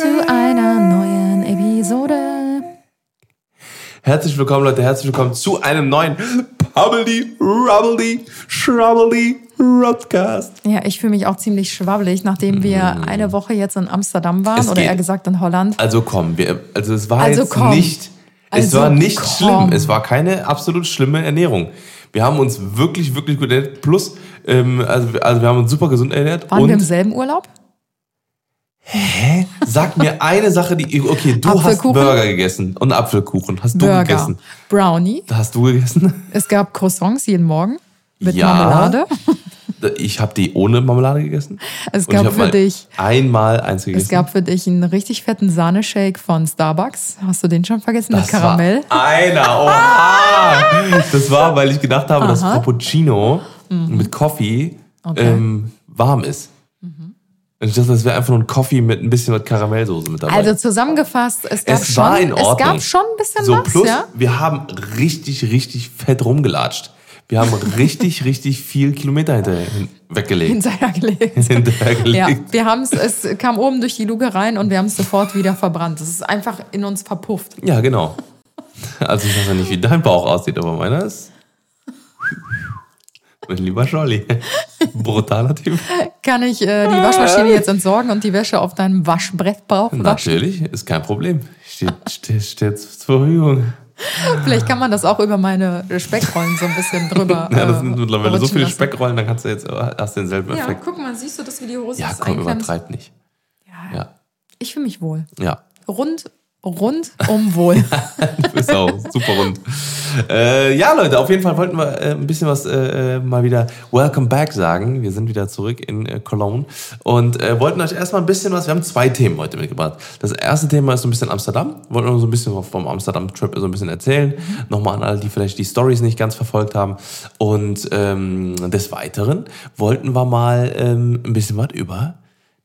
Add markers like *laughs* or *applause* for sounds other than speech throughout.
Zu einer neuen Episode. Herzlich willkommen, Leute. Herzlich willkommen zu einem neuen Pubbly, Rubbly, Shrubbly Rodcast. Ja, ich fühle mich auch ziemlich schwabbelig, nachdem wir eine Woche jetzt in Amsterdam waren Mm. Es oder geht. eher gesagt in Holland. Also komm, wir, also es war Also jetzt komm. nicht, es Also war nicht komm. schlimm. Es war keine absolut schlimme Ernährung. Wir haben uns wirklich, wirklich gut ernährt. Plus, ähm, also, also wir haben uns super gesund ernährt. Waren wir im selben Urlaub? Sag mir eine Sache, die, okay, du hast? Burger gegessen und Apfelkuchen. Hast du Burger. gegessen? Brownie. Hast du gegessen? Es gab Croissants jeden Morgen mit Ja. Marmelade. Ich habe die ohne Marmelade gegessen. Es gab für dich einmal eins gegessen. Es gab für dich einen richtig fetten Sahneshake von Starbucks. Hast du den schon vergessen mit Das Karamell? War einer, oha! Das war, weil ich gedacht habe, dass Cappuccino mit Coffee Mhm. Okay. Mhm. ähm, warm ist. Ich dachte, das wäre einfach nur ein Coffee mit ein bisschen mit Karamellsoße mit dabei. Also zusammengefasst, es gab es schon, war in Ordnung. es gab schon ein bisschen so, was, plus, ja. wir haben richtig, richtig fett rumgelatscht. Wir haben *laughs* richtig, richtig viel Kilometer hinterher hin- weggelegt. Hinterhergelegt. *laughs* hinterhergelegt. Ja, wir haben es, es kam oben durch die Luke rein und wir haben es sofort wieder verbrannt. Es ist einfach in uns verpufft. Ja, genau. Also ich weiß ja nicht, wie dein Bauch aussieht, aber meiner ist. Mein lieber Scholli. *laughs* Brutaler Typ. Kann ich äh, die Waschmaschine jetzt entsorgen und die Wäsche auf deinem Waschbrett brauchen? Natürlich, ist kein Problem. Steht, steht, steht zur Verfügung. Vielleicht kann man das auch über meine Speckrollen so ein bisschen drüber. *laughs* Ja, das äh, sind mittlerweile so viele lassen. Speckrollen, dann kannst du jetzt hast denselben Ja, Effekt. guck mal, siehst du das, wie die Hose Ja, ist komm, übertreib nicht. Ja, Ja, Ich fühle mich wohl. ja. Rund, rundum wohl. *laughs* Du bist auch super rund. Äh, ja, Leute, auf jeden Fall wollten wir äh, ein bisschen was äh, äh, mal wieder Welcome Back sagen. Wir sind wieder zurück in äh, Cologne und äh, wollten euch erstmal ein bisschen was. Wir haben zwei Themen heute mitgebracht. Das erste Thema ist so ein bisschen Amsterdam. Wollten wir so ein bisschen vom Amsterdam-Trip so ein bisschen erzählen. Nochmal an alle, die vielleicht die Stories nicht ganz verfolgt haben. Und ähm, des Weiteren wollten wir mal ähm, ein bisschen was über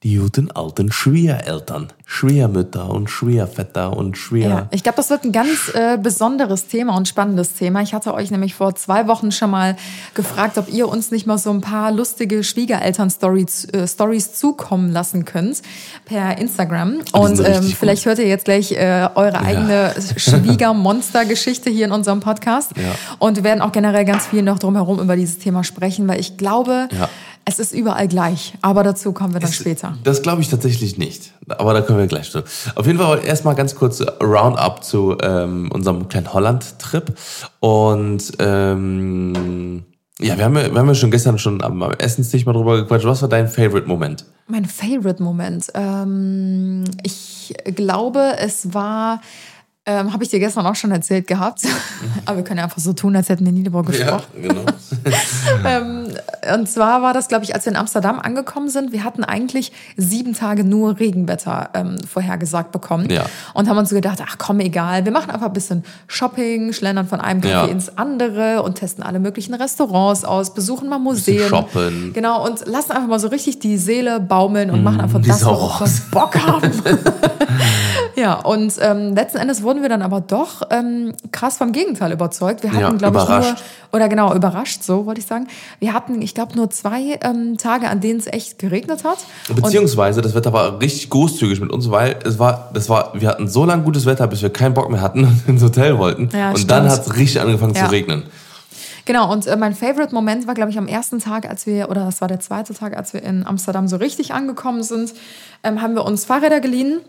die guten alten Schwiegereltern, Schwiegermütter und Schwiegervetter und Schwier... Ja, ich glaube, das wird ein ganz äh, besonderes Thema und spannendes Thema. Ich hatte euch nämlich vor zwei Wochen schon mal gefragt, ob ihr uns nicht mal so ein paar lustige Schwiegereltern-Stories äh, zukommen lassen könnt per Instagram. Und sind ähm, vielleicht hört ihr jetzt gleich äh, eure eigene Schwiegermonster-Geschichte hier in unserem Podcast. Ja. Und wir werden auch generell ganz viel noch drumherum über dieses Thema sprechen, weil ich glaube, Ja. Es ist überall gleich. Aber dazu kommen wir dann später. Das glaube ich tatsächlich nicht. Aber da können wir gleich zu. Auf jeden Fall erstmal ganz kurz Roundup zu ähm, unserem kleinen Holland-Trip. Und ähm, ja, wir haben ja, wir haben ja schon gestern schon am, am Essenstisch mal drüber gequatscht. Was war dein Favorite-Moment? Mein Favorite-Moment. Ähm, ich glaube, es war, ähm, habe ich dir gestern auch schon erzählt gehabt, *laughs* aber wir können ja einfach so tun, als hätten wir nie darüber gesprochen. genau. *laughs* Ähm, und zwar war das, glaube ich, als wir in Amsterdam angekommen sind, wir hatten eigentlich sieben Tage nur Regenwetter ähm, vorhergesagt bekommen. Ja. Und haben uns so gedacht, ach komm, egal, wir machen einfach ein bisschen Shopping, schlendern von einem Café Ja. ins andere und testen alle möglichen Restaurants aus, besuchen mal Museen. shoppen. Genau, und lassen einfach mal so richtig die Seele baumeln und machen einfach das, worauf wir. Bock haben. *laughs* ja, und ähm, letzten Endes wurden wir dann aber doch ähm, krass vom Gegenteil überzeugt. Wir hatten, Ja, glaube ich, nur, oder genau, überrascht, so wollte ich sagen. Wir hatten, ich glaube, nur zwei ähm, Tage, an denen es echt geregnet hat. Und Beziehungsweise, das Wetter war richtig großzügig mit uns, weil es war, das war, wir hatten so lange gutes Wetter, bis wir keinen Bock mehr hatten *laughs* und ins Hotel wollten. Ja, und stimmt. dann hat es richtig angefangen Ja. zu regnen. Genau, und äh, mein Favorite-Moment war, glaube ich, am ersten Tag, als wir, oder das war der zweite Tag, als wir in Amsterdam so richtig angekommen sind, ähm, haben wir uns Fahrräder geliehen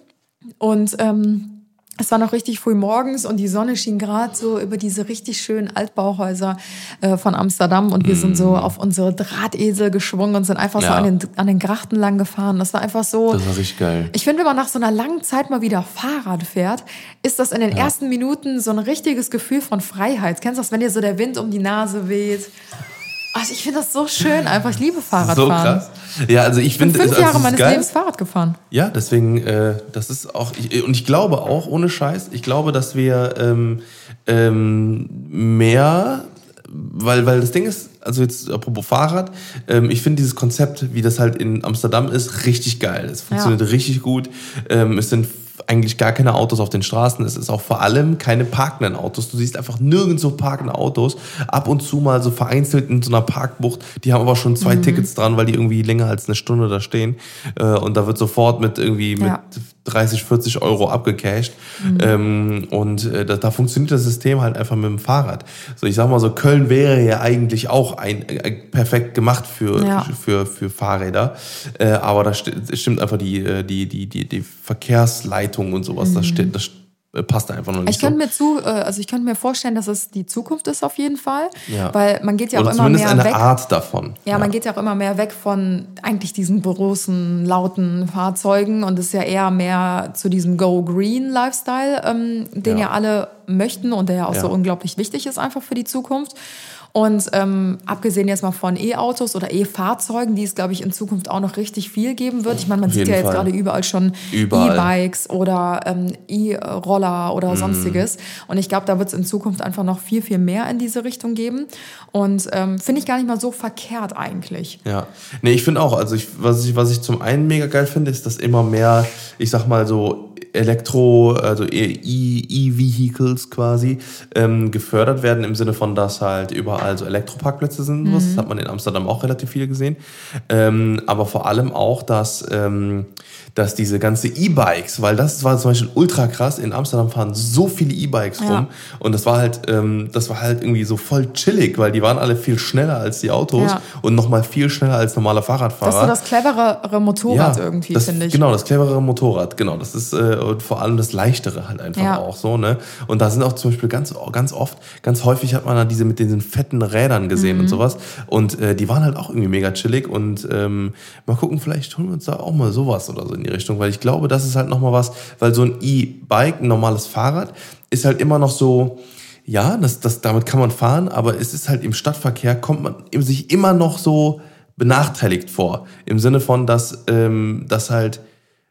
und ähm, es war noch richtig früh morgens und die Sonne schien gerade so über diese richtig schönen Altbauhäuser äh, von Amsterdam und wir sind so auf unsere Drahtesel geschwungen und sind einfach so Ja. an den, an den Grachten lang gefahren. Das war einfach so. Das war richtig geil. Ich finde, wenn man nach so einer langen Zeit mal wieder Fahrrad fährt, ist das in den ersten Minuten so ein richtiges Gefühl von Freiheit. Kennst du das, wenn dir so der Wind um die Nase weht? Also ich finde das so schön einfach. Ich liebe So Fahrradfahren. krass. Ja, also ich Ich bin fünf also Jahre ist meines geil. Lebens Fahrrad gefahren. Ja, deswegen, äh, das ist auch, ich, und ich glaube auch, ohne Scheiß, ich glaube, dass wir ähm, ähm, mehr, weil, weil das Ding ist, also jetzt apropos Fahrrad, ähm, ich finde dieses Konzept, wie das halt in Amsterdam ist, richtig geil. Es funktioniert richtig gut. Ähm, es sind eigentlich gar keine Autos auf den Straßen. Es ist auch vor allem keine parkenden Autos. Du siehst einfach nirgendwo parkende Autos. Ab und zu mal so vereinzelt in so einer Parkbucht. Die haben aber schon Mhm. zwei Tickets dran, weil die irgendwie länger als eine Stunde da stehen. Äh, und da wird sofort mit irgendwie mit Ja. 30, 40 Euro abgecasht. Ähm, und äh, da, da funktioniert das System halt einfach mit dem Fahrrad. So, ich sag mal so, Köln wäre ja eigentlich auch ein, äh, perfekt gemacht für, Ja. für, für Fahrräder. Äh, aber da sti stimmt einfach die, äh, die, die, die, die Verkehrsleitung und sowas, das, sti- das äh, passt einfach noch nicht Ich könnte so. mir zu, äh, also ich könnte mir vorstellen, dass es die Zukunft ist auf jeden Fall, Ja. weil man geht ja Oder auch immer mehr eine weg. Art davon. Ja, man geht ja auch immer mehr weg von eigentlich diesen großen, lauten Fahrzeugen und ist ja eher mehr zu diesem Go-Green-Lifestyle, ähm, den ja. Ja. alle möchten und der ja auch Ja. so unglaublich wichtig ist einfach für die Zukunft. Und ähm, abgesehen jetzt mal von E-Autos oder E-Fahrzeugen, die es, glaube ich, in Zukunft auch noch richtig viel geben wird. Ich meine, man Auf sieht ja jetzt Fall. gerade überall schon. E-Bikes oder ähm, E-Roller oder Mhm. sonstiges. Und ich glaube, da wird es in Zukunft einfach noch viel, viel mehr in diese Richtung geben. Und ähm, finde ich gar nicht mal so verkehrt eigentlich. Ja, nee, ich finde auch, also ich, was, ich, was ich zum einen mega geil finde, ist, dass immer mehr, ich sag mal so, Elektro, also E-Vehicles quasi, ähm, gefördert werden im Sinne von, dass halt überall so Elektroparkplätze sind. sowas. Das hat man in Amsterdam auch relativ viele gesehen. Ähm, aber vor allem auch, dass, ähm, dass diese ganze E-Bikes, weil das war zum Beispiel ultra krass, in Amsterdam fahren so viele E-Bikes Ja. rum und das war halt, ähm, das war halt irgendwie so voll chillig, weil die waren alle viel schneller als die Autos Ja. und noch mal viel schneller als normale Fahrradfahrer. Das ist so das cleverere Motorrad irgendwie, das, finde ich. Genau, das cleverere Motorrad, genau. Das ist äh, und vor allem das leichtere halt einfach Ja. auch so, ne? Und da sind auch zum Beispiel ganz, ganz oft, ganz häufig hat man da diese mit diesen fetten Rädern gesehen Mhm. und sowas. Und äh, die waren halt auch irgendwie mega chillig. Und ähm, mal gucken, vielleicht holen wir uns da auch mal sowas oder so in die Richtung, weil ich glaube, das ist halt nochmal was, weil so ein E-Bike, ein normales Fahrrad, ist halt immer noch so. Ja, das, das, damit kann man fahren, aber es ist halt im Stadtverkehr, kommt man sich immer noch so benachteiligt vor. Im Sinne von, dass, ähm, dass halt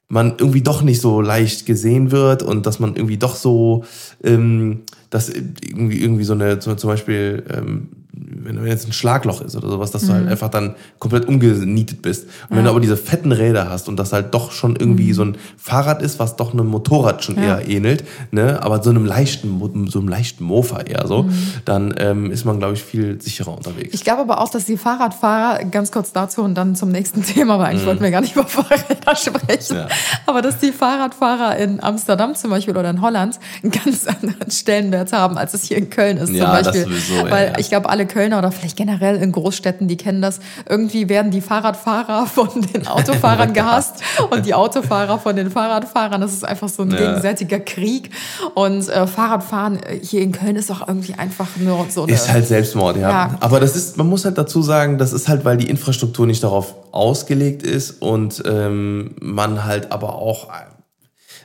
man irgendwie doch nicht so leicht gesehen wird und dass man irgendwie doch so, ähm, dass irgendwie, irgendwie so eine, zum Beispiel, ähm, wenn jetzt ein Schlagloch ist oder sowas, dass du halt einfach dann komplett umgenietet bist. Und wenn du aber diese fetten Räder hast und das halt doch schon irgendwie so ein Fahrrad ist, was doch einem Motorrad schon eher ähnelt, ne, aber so einem leichten, so einem leichten Mofa eher so, dann ähm, ist man, glaube ich, viel sicherer unterwegs. Ich glaube aber auch, dass die Fahrradfahrer, ganz kurz dazu und dann zum nächsten *laughs* Thema, weil eigentlich wollten wir gar nicht über Fahrräder sprechen, Mhm. Ja. aber dass die Fahrradfahrer in Amsterdam zum Beispiel oder in Holland einen ganz *laughs* anderen Stellenwert haben, als es hier in Köln ist Ja, zum das Beispiel. sowieso, ja, weil ja. ich glaube, alle Kölner oder vielleicht generell in Großstädten, die kennen das, irgendwie werden die Fahrradfahrer *laughs* von den Autofahrern *laughs* gehasst und die Autofahrer von den Fahrradfahrern. Das ist einfach so ein Ja. gegenseitiger Krieg. Und äh, Fahrradfahren äh, hier in Köln ist auch irgendwie einfach nur so eine... Ist halt Selbstmord, ja. Ja. Aber das ist, man muss halt dazu sagen, das ist halt, weil die Infrastruktur nicht darauf ausgelegt ist und ähm, man halt aber auch äh,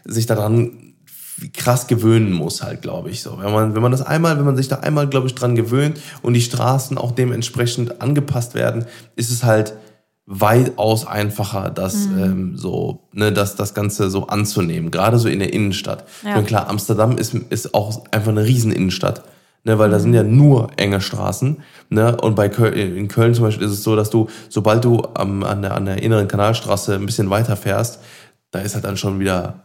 sich daran krass gewöhnen muss halt, glaube ich so. Wenn man, wenn man das einmal, wenn man sich da einmal, glaube ich, dran gewöhnt und die Straßen auch dementsprechend angepasst werden, ist es halt weitaus einfacher, das Mhm. ähm, so, ne, das, das Ganze so anzunehmen. Gerade so in der Innenstadt. Ja. Meine, klar, Amsterdam ist, ist auch einfach eine Rieseninnenstadt. Ne, weil da sind ja nur enge Straßen. Ne? Und bei Köln, in Köln zum Beispiel ist es so, dass du, sobald du am, an, der, an der inneren Kanalstraße ein bisschen weiter fährst, da ist halt dann schon wieder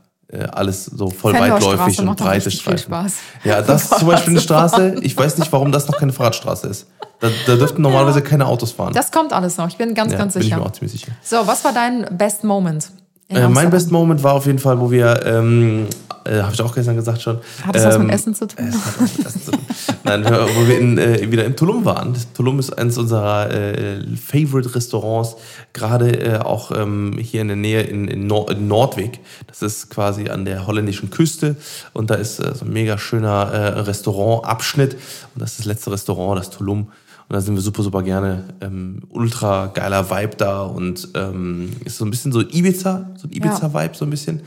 alles so voll weitläufig und breite. Spaß. Ja, *laughs* das ist zum Beispiel eine Straße. Ich weiß nicht, warum das noch keine Fahrradstraße ist. Da, da dürften normalerweise keine Autos fahren. Das kommt alles noch. Ich bin ganz, ja, ganz bin ich sicher. mir auch ziemlich sicher. So, was war dein Best Moment? Äh, mein? Best Moment war auf jeden Fall, wo wir, ähm, äh, habe ich auch gestern gesagt schon. Hat das was ähm, mit Essen zu tun? Mit Essen zu tun. Nein, wo wir in, äh, wieder in Tulum waren. Tulum ist eines unserer äh, Favorite-Restaurants, gerade äh, auch ähm, hier in der Nähe in, in, Nor in Nordweg. Das ist quasi an der holländischen Küste und da ist äh, so ein mega schöner äh, Restaurantabschnitt und das ist das letzte Restaurant, das Tulum. Und da sind wir super, super gerne. Ähm, ultra geiler Vibe da und ähm, ist so ein bisschen so Ibiza, so ein Ibiza-Vibe so ein bisschen.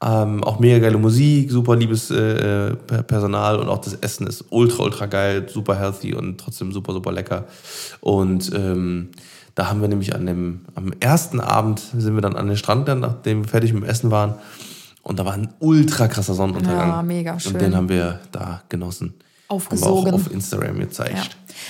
Ähm, auch mega geile Musik, super liebes äh, Per- Personal und auch das Essen ist ultra, ultra geil, super healthy und trotzdem super, super lecker. Und ähm, da haben wir nämlich an dem, am ersten Abend sind wir dann an den Strand, dann, nachdem wir fertig mit dem Essen waren. Und da war ein ultra krasser Sonnenuntergang. Ja, mega schön. Und den haben wir da genossen. Aufgesogen. Haben wir auch auf Instagram gezeigt. Ja.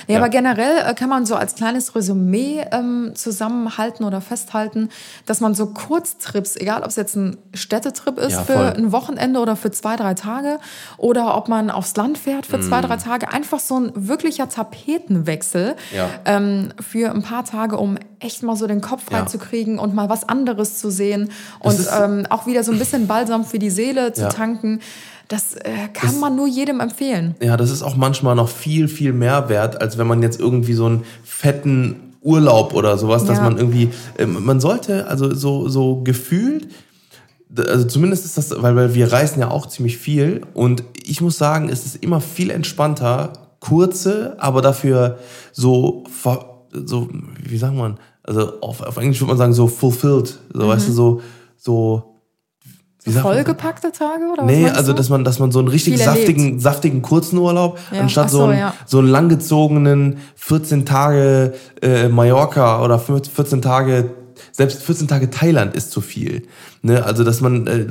Ja, aber generell äh, kann man so als kleines Resümee ähm, zusammenhalten oder festhalten, dass man so Kurztrips, egal ob es jetzt ein Städtetrip ist Ja, für ein Wochenende oder für zwei, drei Tage oder ob man aufs Land fährt für Mm. zwei, drei Tage, einfach so ein wirklicher Tapetenwechsel Ja. ähm, für ein paar Tage, um echt mal so den Kopf Ja. freizukriegen und mal was anderes zu sehen und ist- ähm, auch wieder so ein bisschen Balsam für die Seele zu tanken. Das äh, kann man nur jedem empfehlen. Ja, das ist auch manchmal noch viel, viel mehr wert, als wenn man jetzt irgendwie so einen fetten Urlaub oder sowas, dass Ja. man irgendwie, ähm, man sollte, also so, so gefühlt, also zumindest ist das, weil, weil wir reisen ja auch ziemlich viel und ich muss sagen, es ist immer viel entspannter, kurze, aber dafür so, so wie sagt man, also auf, auf Englisch würde man sagen, so fulfilled, so, weißt du, so, so, man? Vollgepackte Tage oder was Nee, also dass man, dass man so einen richtig Viel erlebt. saftigen, saftigen kurzen Urlaub, Ja, anstatt so, so, einen, ja. so einen langgezogenen 14 Tage äh, Mallorca oder 14 Tage, selbst 14 Tage Thailand ist zu viel. Ne? Also dass man äh,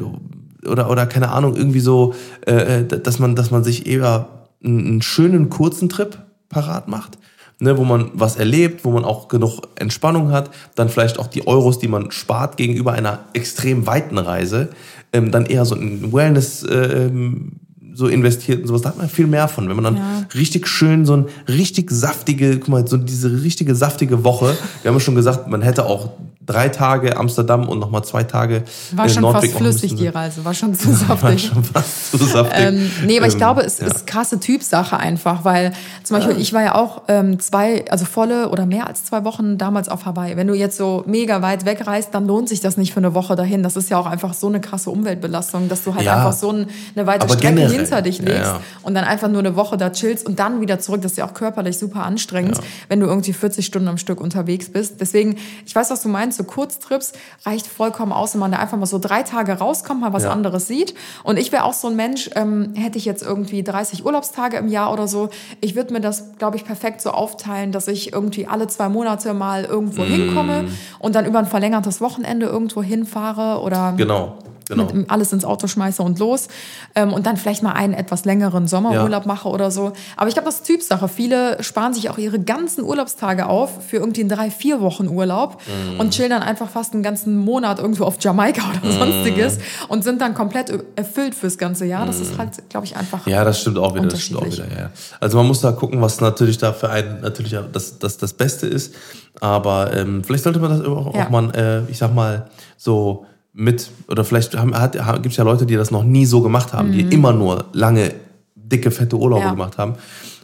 oder oder keine Ahnung irgendwie so, äh, äh, dass man, dass man sich eher einen, einen schönen kurzen Trip parat macht. Ne, wo man was erlebt, wo man auch genug Entspannung hat, dann vielleicht auch die Euros, die man spart gegenüber einer extrem weiten Reise, ähm, dann eher so in Wellness äh, ähm, so investiert und sowas. Da hat man viel mehr von, wenn man dann Ja. richtig schön so ein richtig saftige, guck mal, so diese richtige saftige Woche. Wir haben ja schon gesagt, man hätte auch drei Tage Amsterdam und nochmal zwei Tage War äh, schon Nordweg fast flüssig, die Reise. War schon *laughs* zu War saftig. schon fast zu saftig. Ähm, nee, aber ich Ähm, glaube, es ja. ist krasse Typsache einfach, weil zum Beispiel ich war ja auch ähm, zwei, also volle oder mehr als zwei Wochen damals auf Hawaii. Wenn du jetzt so mega weit wegreist, dann lohnt sich das nicht für eine Woche dahin. Das ist ja auch einfach so eine krasse Umweltbelastung, dass du halt Ja. einfach so ein, eine weite Aber Strecke generell, hinter dich ja, legst ja. und dann einfach nur eine Woche da chillst und dann wieder zurück. Das ist ja auch körperlich super anstrengend, wenn du irgendwie 40 Stunden am Stück unterwegs bist. Deswegen, ich weiß, was du meinst, so Kurztrips reicht vollkommen aus, wenn man da einfach mal so drei Tage rauskommt, mal was Ja. anderes sieht. Und ich wäre auch so ein Mensch, ähm, hätte ich jetzt irgendwie 30 Urlaubstage im Jahr oder so, ich würde mir das, glaube ich, perfekt so aufteilen, dass ich irgendwie alle zwei Monate mal irgendwo Mm. hinkomme und dann über ein verlängertes Wochenende irgendwo hinfahre oder Genau, genau. mit alles ins Auto schmeiße und los ähm, und dann vielleicht mal einen etwas längeren Sommerurlaub mache oder so. Aber ich glaube, das ist Typsache. Viele sparen sich auch ihre ganzen Urlaubstage auf für irgendwie einen drei, vier Wochen Urlaub Mm. und chillen dann einfach fast einen ganzen Monat irgendwo auf Jamaika oder sonstiges Mm. und sind dann komplett erfüllt fürs ganze Jahr. Das ist halt, glaube ich, einfach Ja, das stimmt auch wieder. Das stimmt auch wieder ja. Also man muss da gucken, was natürlich da für einen natürlich das, das, das Beste ist. Aber ähm, vielleicht sollte man das auch, Ja. auch mal, äh, ich sag mal, so mit, oder vielleicht gibt es ja Leute, die das noch nie so gemacht haben, die immer nur lange, dicke, fette Urlaube Mhm. Ja. gemacht haben.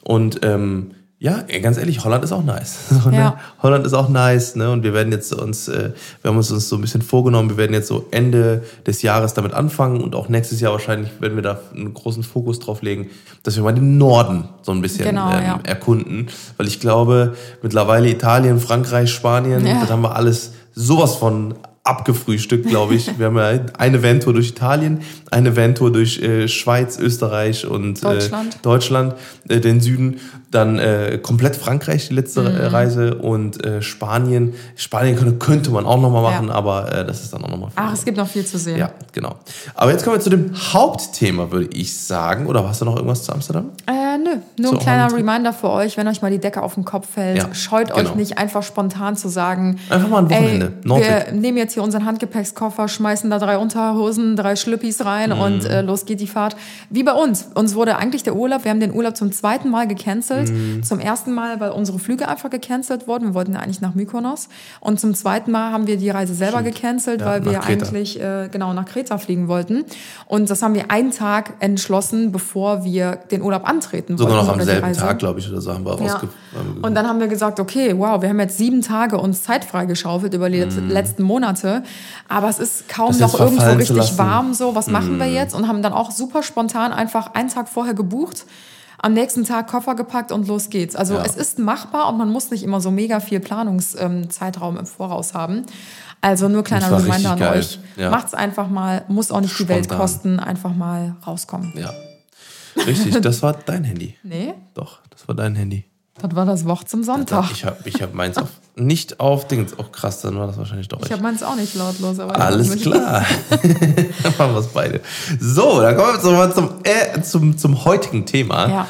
Und ähm, ja, ganz ehrlich, Holland ist auch nice. *laughs* So, ne? Ja. Holland ist auch nice, ne? Und wir werden jetzt uns, äh, wir haben uns, uns so ein bisschen vorgenommen, wir werden jetzt so Ende des Jahres damit anfangen und auch nächstes Jahr wahrscheinlich werden wir da einen großen Fokus drauf legen, dass wir mal den Norden so ein bisschen Genau, ähm, ja. erkunden. Weil ich glaube, mittlerweile Italien, Frankreich, Spanien, Ja. das haben wir alles sowas von abgefrühstückt, glaube ich. Wir haben ja eine Van-Tour durch Italien, eine Van-Tour durch äh, Schweiz, Österreich und Deutschland. Äh, Deutschland, äh, den Süden, dann äh, komplett Frankreich, die letzte Mhm. äh, Reise und äh, Spanien. Spanien könnte, könnte man auch nochmal machen, Ja. aber äh, das ist dann auch nochmal Ach, es gibt noch viel zu sehen. Ja, genau. Aber jetzt kommen wir zu dem Hauptthema, würde ich sagen. Oder hast du noch irgendwas zu Amsterdam? Äh, nö, nur So, ein kleiner Reminder für euch, wenn euch mal die Decke auf den Kopf fällt, Ja, scheut genau. euch nicht einfach spontan zu sagen, Einfach mal ein Wochenende, Ey, wir nehmen jetzt hier unseren Handgepäckskoffer, schmeißen da drei Unterhosen, drei Schlüppis rein Mhm. und äh, los geht die Fahrt. Wie bei uns. Uns wurde eigentlich der Urlaub, wir haben den Urlaub zum zweiten Mal gecancelt. Mhm. Zum ersten Mal, weil unsere Flüge einfach gecancelt wurden. Wir wollten ja eigentlich nach Mykonos. Und zum zweiten Mal haben wir die Reise selber gecancelt, Ja, weil wir Kreta. eigentlich äh, genau nach Kreta fliegen wollten. Und das haben wir einen Tag entschlossen, bevor wir den Urlaub antreten Sogar wollten. noch am selben. Tag, glaube ich, oder so haben wir Ja. ähm, Und dann haben wir gesagt, okay, wow, wir haben jetzt sieben Tage uns Zeit freigeschaufelt über die letzten Monate, aber es ist kaum noch irgendwo richtig warm. So, was machen wir jetzt? Und haben dann auch super spontan einfach einen Tag vorher gebucht. am nächsten Tag Koffer gepackt und los geht's. Also Ja. es ist machbar und man muss nicht immer so mega viel Planungszeitraum im Voraus haben. Also nur kleiner Reminder an geil. euch. Ja. Macht's einfach mal, muss auch nicht die Welt Spontan. kosten, einfach mal rauskommen. Ja. Richtig, das war dein Handy. *laughs* Nee, Doch, das war dein Handy. Das war das Wort zum Sonntag. Ich habe ich hab meins auf, nicht auf Dings. Oh krass, dann war das wahrscheinlich doch Ich ich. habe meins auch nicht lautlos, aber Alles klar. *laughs* *laughs* dann machen wir es beide. So, dann kommen wir jetzt nochmal zum, äh, zum, zum heutigen Thema. Ja.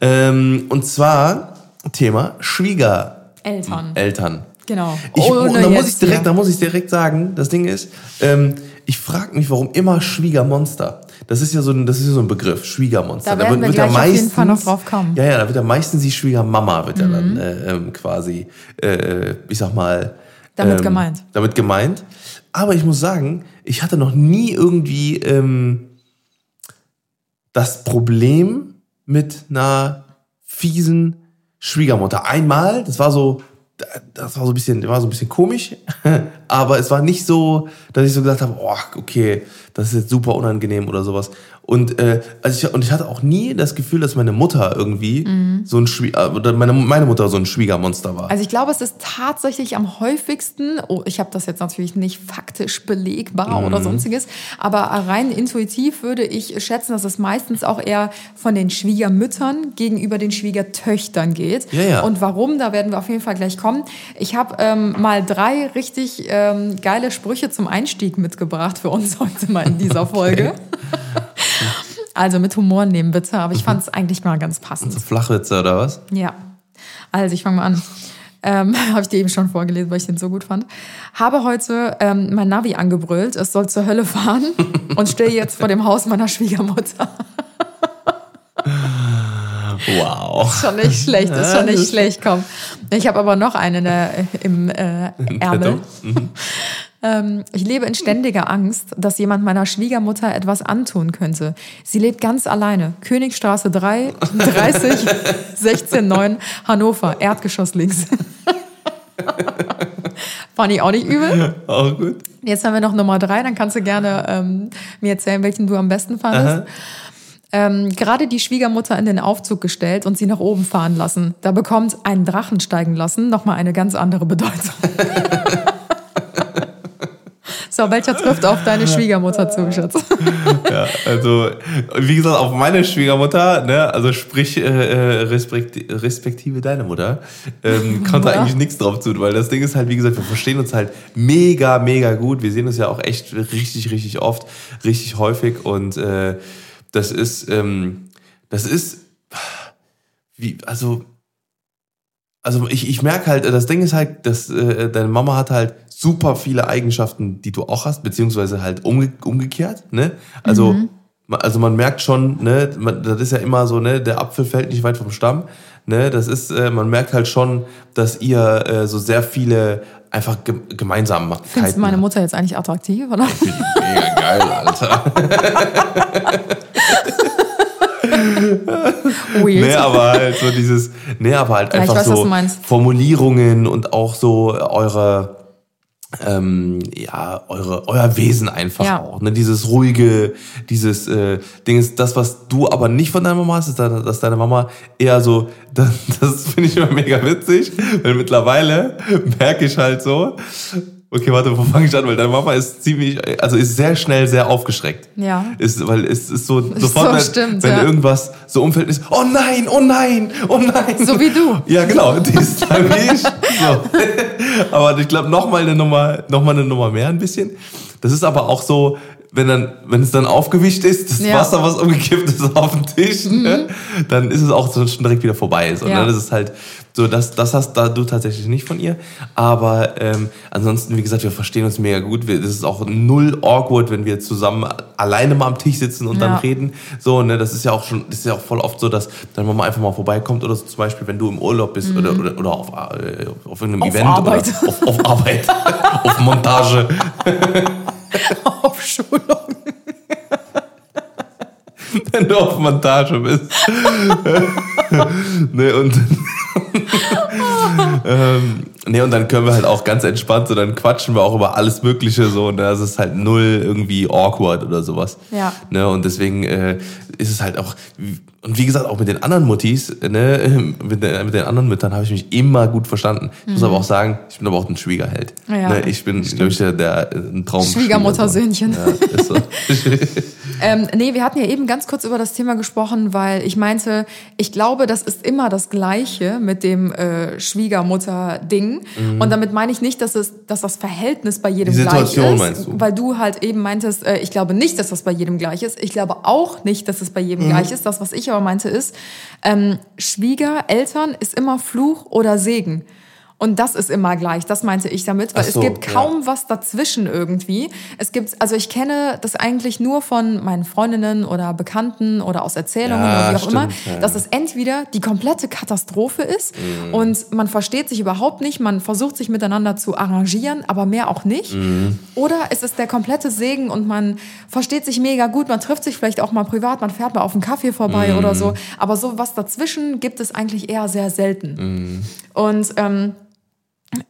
Ähm, und zwar Thema Schwiegereltern. Eltern. Genau. Ich, und da muss ich direkt, da muss ich direkt sagen, das Ding ist, ähm, ich frage mich, warum immer Schwiegermonster. Das ist ja so ein, das ist ja so ein Begriff, Schwiegermonster. Da werden wir gleich auf jeden Fall noch drauf kommen. Ja, ja, da wird ja meistens die Schwiegermama wird ja Mhm. dann äh, ähm, quasi, äh, ich sag mal, Damit ähm, gemeint. Damit gemeint. Aber ich muss sagen, ich hatte noch nie irgendwie ähm, das Problem mit einer fiesen Schwiegermutter. Einmal, das war so, das war so ein bisschen, war so ein bisschen komisch, *laughs* aber es war nicht so, dass ich so gesagt habe, oh, okay, das ist jetzt super unangenehm oder sowas. Und, äh, also ich, und ich hatte auch nie das Gefühl, dass meine Mutter irgendwie so ein Schwie äh, oder meine, meine Mutter so ein Schwiegermonster war. Mhm. Also ich glaube, es ist tatsächlich am häufigsten, oh, ich habe das jetzt natürlich nicht faktisch belegbar Mhm. oder sonstiges, aber rein intuitiv würde ich schätzen, dass es meistens auch eher von den Schwiegermüttern gegenüber den Schwiegertöchtern geht. Ja, ja. Und warum, da werden wir auf jeden Fall gleich kommen. Ich habe ähm, mal drei richtig ähm, geile Sprüche zum Einstieg mitgebracht für uns *laughs* heute mal in dieser Folge. *laughs* Also mit Humor nehmen bitte, aber ich fand es eigentlich mal ganz passend. so Flachwitze oder was? Ja, also ich fange mal an. Ähm, *laughs* Habe ich dir eben schon vorgelesen, weil ich den so gut fand. Habe heute ähm, mein Navi angebrüllt, es soll zur Hölle fahren *laughs* und stehe jetzt vor dem Haus meiner Schwiegermutter. Wow. Schon nicht schlecht, ist schon nicht schlecht, komm. Ich habe aber noch einen in der, im äh, Ärmel. Ähm, ich lebe in ständiger Angst, dass jemand meiner Schwiegermutter etwas antun könnte. Sie lebt ganz alleine. Königstraße 3, 30, 16, 9, Hannover, Erdgeschoss links. *laughs* Fand ich auch nicht übel. Auch gut. Jetzt haben wir noch Nummer drei, dann kannst du gerne ähm, mir erzählen, welchen du am besten fandest. Ähm, gerade die Schwiegermutter in den Aufzug gestellt und sie nach oben fahren lassen. Da bekommt einen Drachen steigen lassen nochmal eine ganz andere Bedeutung. *laughs* so, welcher trifft auf deine Schwiegermutter zu, Schatz? *laughs* Ja, also, wie gesagt, auf meine Schwiegermutter, ne, also sprich, äh, äh, respekt, respektive deine Mutter, ähm, kommt da eigentlich nichts drauf zu, weil das Ding ist halt, wie gesagt, wir verstehen uns halt mega, mega gut. Wir sehen uns ja auch echt richtig, richtig oft, richtig häufig und äh, das ist, ähm, das ist, wie, also, also ich, ich merke halt, das Ding ist halt, dass äh, deine Mama hat halt super viele Eigenschaften, die du auch hast, beziehungsweise halt umge umgekehrt, ne? Also, ma- also man merkt schon, ne, man, das ist ja immer so, ne, der Apfel fällt nicht weit vom Stamm, ne? Das ist, äh, man merkt halt schon, dass ihr äh, so sehr viele einfach ge Gemeinsamkeiten Findest du meine Mutter jetzt eigentlich attraktiv, oder? Mega geil, Alter. *laughs* *laughs* Weird. Nee, aber halt so dieses, nee, aber halt Ja, einfach weiß, so. Formulierungen und auch so eure, ähm, ja, eure, euer Wesen einfach Ja. auch. Ne? Dieses ruhige, dieses äh, Ding ist das, was du aber nicht von deiner Mama hast, ist, dass dass deine Mama eher so, *laughs* das, das finde ich immer mega witzig, weil mittlerweile merke ich halt so, okay, warte, wo fange ich an? Weil deine Mama ist ziemlich, also ist sehr schnell sehr aufgeschreckt. Ja. Ist, weil es ist so, *laughs* Ist sofort, so, wenn, stimmt, wenn ja. irgendwas so umfällt, ist, oh nein, oh nein, oh nein. So wie du. Ja, genau, die ist *laughs* dann wie ich. So. *laughs* Aber ich glaube, nochmal eine Nummer, noch mal eine Nummer mehr ein bisschen. Das ist aber auch so, wenn dann, wenn es dann aufgewischt ist, das Ja. Mhm. Wasser, was umgekippt ist auf den Tisch, ne, dann ist es auch so schon direkt wieder vorbei. So, Ja. ne? Das ist halt so, das, das hast da du tatsächlich nicht von ihr. Aber ähm, ansonsten, wie gesagt, wir verstehen uns mega gut. Wir, das ist auch null awkward, wenn wir zusammen alleine mal am Tisch sitzen und dann Ja. reden. So, ne, das ist ja auch schon, das ist ja auch voll oft so, dass deine Mama einfach mal vorbeikommt oder so, zum Beispiel, wenn du im Urlaub bist oder, oder, oder auf, äh, auf irgendeinem Mhm. Auf Event Arbeit. oder auf, auf Arbeit, *laughs* auf Montage. Auf Schulung. wenn du auf Montage bist. *laughs* ne, und 啊 *laughs* 哈 ähm, nee, und dann können wir halt auch ganz entspannt, so dann quatschen wir auch über alles Mögliche so und das ist halt null irgendwie awkward oder sowas. Ja. Ne, und deswegen äh, ist es halt auch, und wie gesagt, auch mit den anderen Muttis, ne, *laughs* mit, den, mit den anderen Müttern habe ich mich immer gut verstanden. Ich muss aber auch sagen, ich bin aber auch ein Schwiegerheld. Mhm. Ja, ne, ich bin, glaube ich, der, der ein Traum. Schwiegermuttersöhnchen. Ja, ist so. *laughs* Ähm, nee, wir hatten ja eben ganz kurz über das Thema gesprochen, weil ich meinte, ich glaube, das ist immer das Gleiche mit dem äh, Schwiegermutter-Ding. Und damit meine ich nicht, dass, es, dass das Verhältnis bei jedem Mhm. Gleich ist. meinst du? Weil du halt eben meintest, äh, ich glaube nicht, dass das bei jedem gleich ist. Ich glaube auch nicht, dass es bei jedem Mhm. gleich ist. Das, was ich aber meinte, ist, ähm, Schwiegereltern ist immer Fluch oder Segen. Und das ist immer gleich, das meinte ich damit, weil so, es gibt ja. kaum was dazwischen irgendwie. Es gibt, also ich kenne das eigentlich nur von meinen Freundinnen oder Bekannten oder aus Erzählungen Ja, oder wie auch immer, stimmt, ja. dass es entweder die komplette Katastrophe ist Mhm. und man versteht sich überhaupt nicht, man versucht sich miteinander zu arrangieren, aber mehr auch nicht. Mhm. Oder es ist der komplette Segen und man versteht sich mega gut, man trifft sich vielleicht auch mal privat, man fährt mal auf einen Kaffee vorbei Mhm. oder so. Aber so was dazwischen gibt es eigentlich eher sehr selten. Mhm. Und ähm,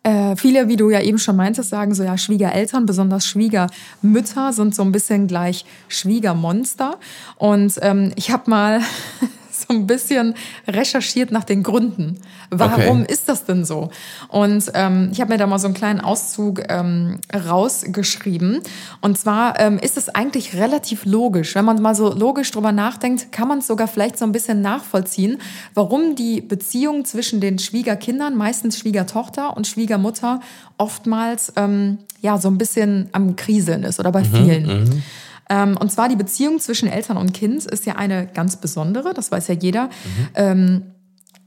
äh, viele, wie du ja eben schon meintest, sagen so, ja, Schwiegereltern, besonders Schwiegermütter sind so ein bisschen gleich Schwiegermonster. Und ähm, ich habe mal *laughs* so ein bisschen recherchiert nach den Gründen. Warum Okay. ist das denn so? Und ähm, ich habe mir da mal so einen kleinen Auszug ähm, rausgeschrieben. Und zwar ähm, ist es eigentlich relativ logisch. Wenn man mal so logisch drüber nachdenkt, kann man es sogar vielleicht so ein bisschen nachvollziehen, warum die Beziehung zwischen den Schwiegerkindern, meistens Schwiegertochter und Schwiegermutter, oftmals ähm, ja so ein bisschen am Kriseln ist oder bei vielen. Ähm, und zwar die Beziehung zwischen Eltern und Kind ist ja eine ganz besondere, das weiß ja jeder. Ähm,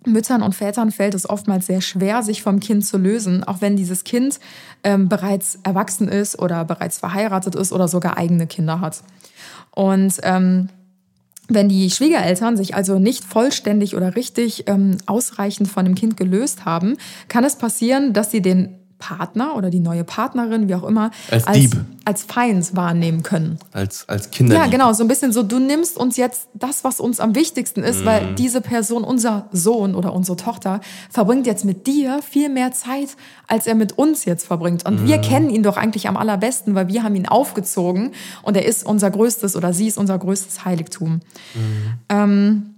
Müttern und Vätern fällt es oftmals sehr schwer, sich vom Kind zu lösen, auch wenn dieses Kind ähm, bereits erwachsen ist oder bereits verheiratet ist oder sogar eigene Kinder hat. Und ähm, wenn die Schwiegereltern sich also nicht vollständig oder richtig ähm, ausreichend von dem Kind gelöst haben, kann es passieren, dass sie den Partner oder die neue Partnerin, wie auch immer, Als als, Dieb. Als Feind wahrnehmen können. Als, als Kinder. Ja, genau, so ein bisschen so, du nimmst uns jetzt das, was uns am wichtigsten ist, Mhm. weil diese Person, unser Sohn oder unsere Tochter, verbringt jetzt mit dir viel mehr Zeit, als er mit uns jetzt verbringt. Und Mhm. wir kennen ihn doch eigentlich am allerbesten, weil wir haben ihn aufgezogen und er ist unser größtes oder sie ist unser größtes Heiligtum. Ähm,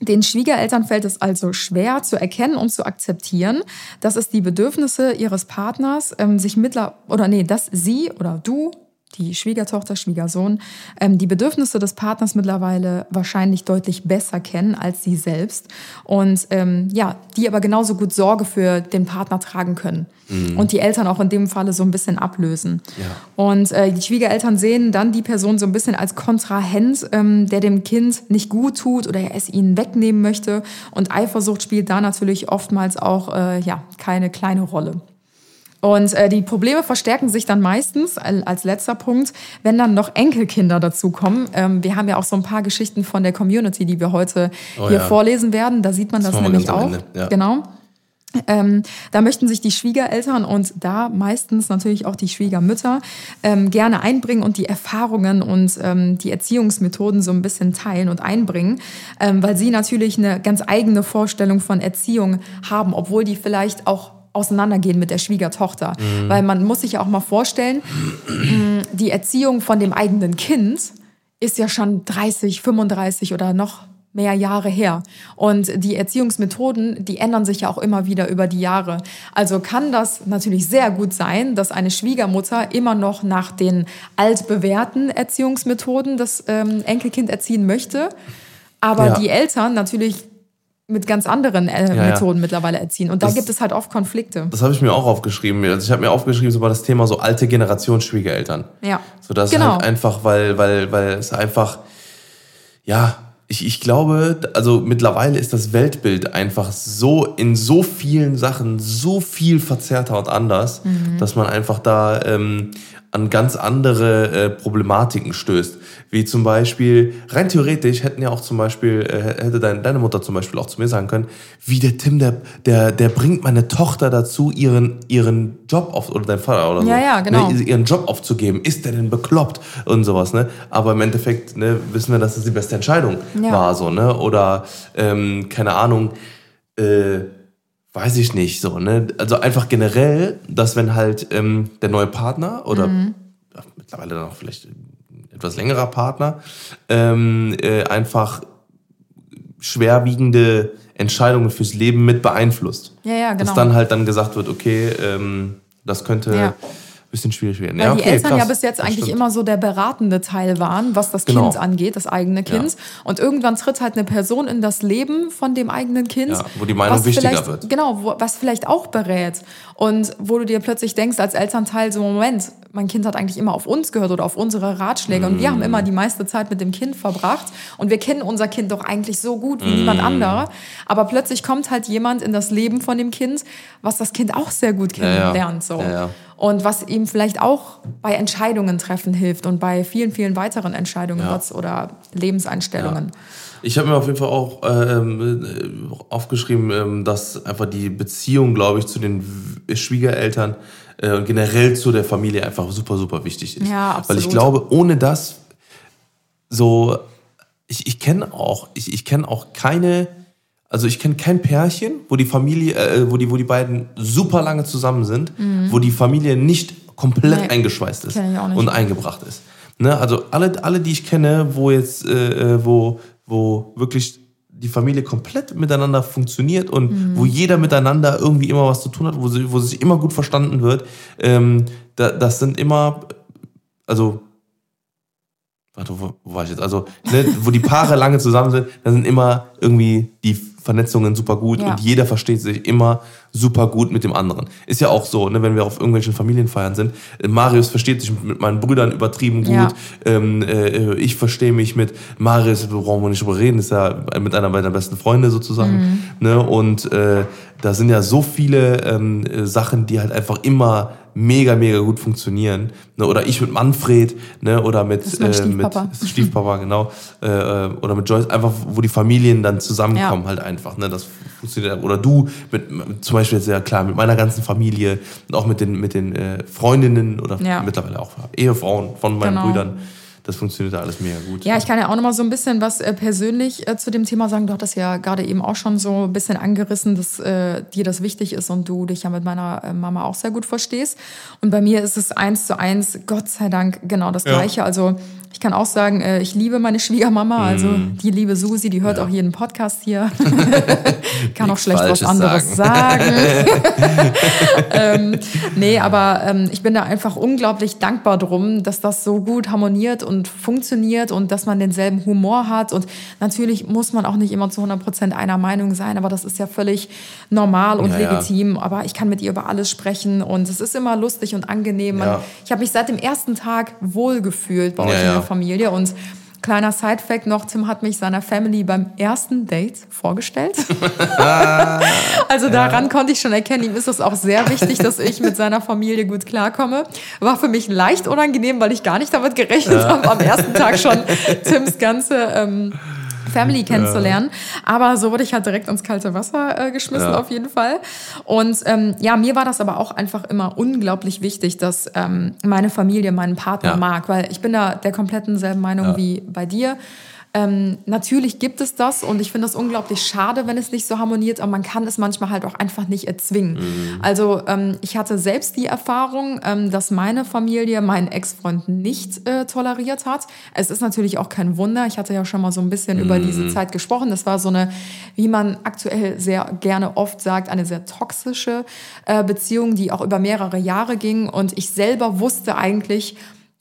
den Schwiegereltern fällt es also schwer zu erkennen und zu akzeptieren, dass es die Bedürfnisse ihres Partners ähm, sich mittler oder nee, dass sie oder du, die Schwiegertochter, Schwiegersohn, ähm, die Bedürfnisse des Partners mittlerweile wahrscheinlich deutlich besser kennen als sie selbst und ähm, ja, die aber genauso gut Sorge für den Partner tragen können und die Eltern auch in dem Falle so ein bisschen ablösen. Ja. Und äh, die Schwiegereltern sehen dann die Person so ein bisschen als Kontrahent, ähm, der dem Kind nicht gut tut oder er es ihnen wegnehmen möchte. Und Eifersucht spielt da natürlich oftmals auch äh, ja, keine kleine Rolle. Und äh, die Probleme verstärken sich dann meistens al- als letzter Punkt, wenn dann noch Enkelkinder dazukommen. Ähm, wir haben ja auch so ein paar Geschichten von der Community, die wir heute Oh hier ja. vorlesen werden. Da sieht man das, wir nämlich auch. Ja. Genau. Ähm, da möchten sich die Schwiegereltern und da meistens natürlich auch die Schwiegermütter ähm, gerne einbringen und die Erfahrungen und ähm, die Erziehungsmethoden so ein bisschen teilen und einbringen, ähm, weil sie natürlich eine ganz eigene Vorstellung von Erziehung haben, obwohl die vielleicht auch auseinandergehen mit der Schwiegertochter. Weil man muss sich ja auch mal vorstellen, mh, die Erziehung von dem eigenen Kind ist ja schon 30, 35 oder noch mehr Jahre her. Und die Erziehungsmethoden, die ändern sich ja auch immer wieder über die Jahre. Also kann das natürlich sehr gut sein, dass eine Schwiegermutter immer noch nach den altbewährten Erziehungsmethoden das ähm, Enkelkind erziehen möchte, aber Ja. die Eltern natürlich mit ganz anderen äh, Ja, ja. Methoden mittlerweile erziehen. Und da Das- gibt es halt oft Konflikte. Das habe ich mir auch aufgeschrieben. Also ich habe mir aufgeschrieben, so war das Thema so alte Generation Schwiegereltern. Ja. So das Genau. halt einfach, weil, weil, weil es einfach, ja, ich, ich glaube, also mittlerweile ist das Weltbild einfach so in so vielen Sachen so viel verzerrter und anders, Mhm. dass man einfach da ähm, an ganz andere äh, Problematiken stößt. Wie zum Beispiel, rein theoretisch hätten ja auch zum Beispiel, äh, hätte dein, deine Mutter zum Beispiel auch zu mir sagen können, wie der Tim, der, der, der bringt meine Tochter dazu, ihren, ihren Job auf, oder dein Vater oder so, Ja, ja, genau. ne, ihren Job aufzugeben. Ist der denn bekloppt? Und sowas, ne? Aber im Endeffekt ne, wissen wir, dass das die beste Entscheidung Ja. war, so, ne? Oder, ähm, keine Ahnung, äh, weiß ich nicht, so, ne? Also einfach generell, dass wenn halt ähm, der neue Partner oder Mhm. ja, mittlerweile dann auch vielleicht etwas längerer Partner ähm, äh, einfach schwerwiegende Entscheidungen fürs Leben mit beeinflusst. Ja, ja, genau. Dass dann halt dann gesagt wird, okay, ähm, das könnte Ja. Bisschen schwierig werden. Weil ja, die okay, Eltern ja krass. bis jetzt eigentlich stimmt. immer so der beratende Teil waren, was das Genau. Kind angeht, das eigene Kind. Und irgendwann tritt halt eine Person in das Leben von dem eigenen Kind. Ja, wo die Meinung wichtiger wird. Genau, wo, was vielleicht auch berät. Und wo du dir plötzlich denkst als Elternteil, so Moment, mein Kind hat eigentlich immer auf uns gehört oder auf unsere Ratschläge. Und wir haben Mm. immer die meiste Zeit mit dem Kind verbracht. Und wir kennen unser Kind doch eigentlich so gut wie Mm. niemand anderer. Aber plötzlich kommt halt jemand in das Leben von dem Kind, was das Kind auch sehr gut Ja, ja. kennenlernt. So. Ja, ja. Und was ihm vielleicht auch bei Entscheidungen treffen hilft und bei vielen, vielen weiteren Entscheidungen Ja. oder Lebenseinstellungen. Ich habe mir auf jeden Fall auch ähm, äh, aufgeschrieben, ähm, dass einfach die Beziehung, glaube ich, zu den Schwiegereltern äh, und generell zu der Familie einfach super, super wichtig ist. Ja, Weil ich absolut. glaube, ohne das so, ich, ich kenne auch, ich, ich kenne auch keine, also ich kenne kein Pärchen, wo die Familie, äh, wo die, wo die beiden super lange zusammen sind, wo die Familie nicht komplett Mhm. Nee, eingeschweißt ist und eingebracht ist. Ne? Also alle, alle, die ich kenne, wo jetzt, äh, äh, wo, wo wirklich die Familie komplett miteinander funktioniert und Mhm. wo jeder miteinander irgendwie immer was zu tun hat, wo, sie, wo sich immer gut verstanden wird, ähm, da, das sind immer, also Warte, wo, wo war ich jetzt? Also, ne, wo die Paare *laughs* lange zusammen sind, da sind immer irgendwie die Vernetzungen super gut Ja. und jeder versteht sich immer super gut mit dem anderen. Ist ja auch so, ne, wenn wir auf irgendwelchen Familienfeiern sind. äh, Marius versteht sich mit meinen Brüdern übertrieben gut. Ja. Ähm, äh, ich verstehe mich mit Marius, brauchen wir nicht drüber reden, ist ja mit einer meiner besten Freunde sozusagen. Ne, und äh, da sind ja so viele ähm, äh, Sachen, die halt einfach immer mega, mega gut funktionieren. Ne, oder ich mit Manfred, ne, oder mit, ist mein äh, mit Stiefpapa. Stiefpapa, genau. *laughs* Äh, äh, oder mit Joyce, einfach, wo die Familien dann zusammenkommen, Ja. halt einfach. Ne? Das funktioniert. Oder du, mit, mit- zum Beispiel jetzt ja klar, mit meiner ganzen Familie und auch mit den, mit den äh, Freundinnen oder Ja. mittlerweile auch Ehefrauen von meinen Genau. Brüdern. Das funktioniert da alles mega gut. Ja, ich kann ja auch noch mal so ein bisschen was äh, persönlich äh, zu dem Thema sagen. Du hattest ja gerade eben auch schon so ein bisschen angerissen, dass äh, dir das wichtig ist und du dich ja mit meiner äh, Mama auch sehr gut verstehst. Und bei mir ist es eins zu eins, Gott sei Dank, genau das Ja. Gleiche. Also ich kann auch sagen, äh, ich liebe meine Schwiegermama, also Mhm. die liebe Susi, die hört auch jeden Podcast hier. *laughs* kann auch schlecht was Falsches anderes sagen. *laughs* ähm, nee, aber ähm, ich bin da einfach unglaublich dankbar drum, dass das so gut harmoniert und funktioniert und dass man denselben Humor hat. Und natürlich muss man auch nicht immer zu 100 Prozent einer Meinung sein, aber das ist ja völlig normal und Ja, ja. legitim. Aber ich kann mit ihr über alles sprechen und es ist immer lustig und angenehm. Man. Ich habe mich seit dem ersten Tag wohlgefühlt bei euch in der Familie und Kleiner Side-Fact noch, Tim hat mich seiner Family beim ersten Date vorgestellt. *laughs* *laughs* Also daran konnte ich schon erkennen, ihm ist es auch sehr wichtig, dass ich mit seiner Familie gut klarkomme. War für mich leicht unangenehm, weil ich gar nicht damit gerechnet habe, am ersten Tag schon *laughs* Tims ganze ähm, Family kennenzulernen. Aber so wurde ich halt direkt ins kalte Wasser äh, geschmissen, Ja. auf jeden Fall. Und ähm, ja, mir war das aber auch einfach immer unglaublich wichtig, dass ähm, meine Familie meinen Partner Ja. mag, weil ich bin da der kompletten selben Meinung wie bei dir. Ähm, natürlich gibt es das und ich finde das unglaublich schade, wenn es nicht so harmoniert, aber man kann es manchmal halt auch einfach nicht erzwingen. Mhm. Also ähm, ich hatte selbst die Erfahrung, ähm, dass meine Familie meinen Ex-Freund nicht äh, toleriert hat. Es ist natürlich auch kein Wunder. Ich hatte ja schon mal so ein bisschen über Mhm. diese Zeit gesprochen. Das war so eine, wie man aktuell sehr gerne oft sagt, eine sehr toxische äh, Beziehung, die auch über mehrere Jahre ging. Und ich selber wusste eigentlich,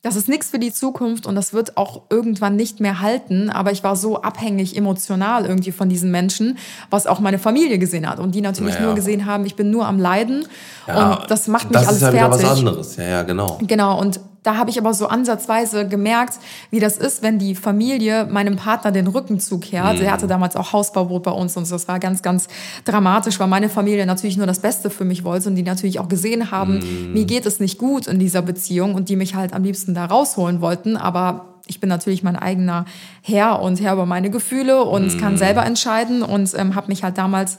das ist nichts für die Zukunft und das wird auch irgendwann nicht mehr halten. Aber ich war so abhängig emotional irgendwie von diesen Menschen, was auch meine Familie gesehen hat und die natürlich Naja. nur gesehen haben, ich bin nur am Leiden Ja, und das macht mich das alles ist ja wieder fertig. was anderes. Ja, ja, genau. Genau, und da habe ich aber so ansatzweise gemerkt, wie das ist, wenn die Familie meinem Partner den Rücken zukehrt. Er hatte damals auch Hausbaubrot bei uns und das war ganz, ganz dramatisch, weil meine Familie natürlich nur das Beste für mich wollte und die natürlich auch gesehen haben, mir geht es nicht gut in dieser Beziehung und die mich halt am liebsten da rausholen wollten, aber ich bin natürlich mein eigener Herr und Herr über meine Gefühle und kann selber entscheiden und ähm, habe mich halt damals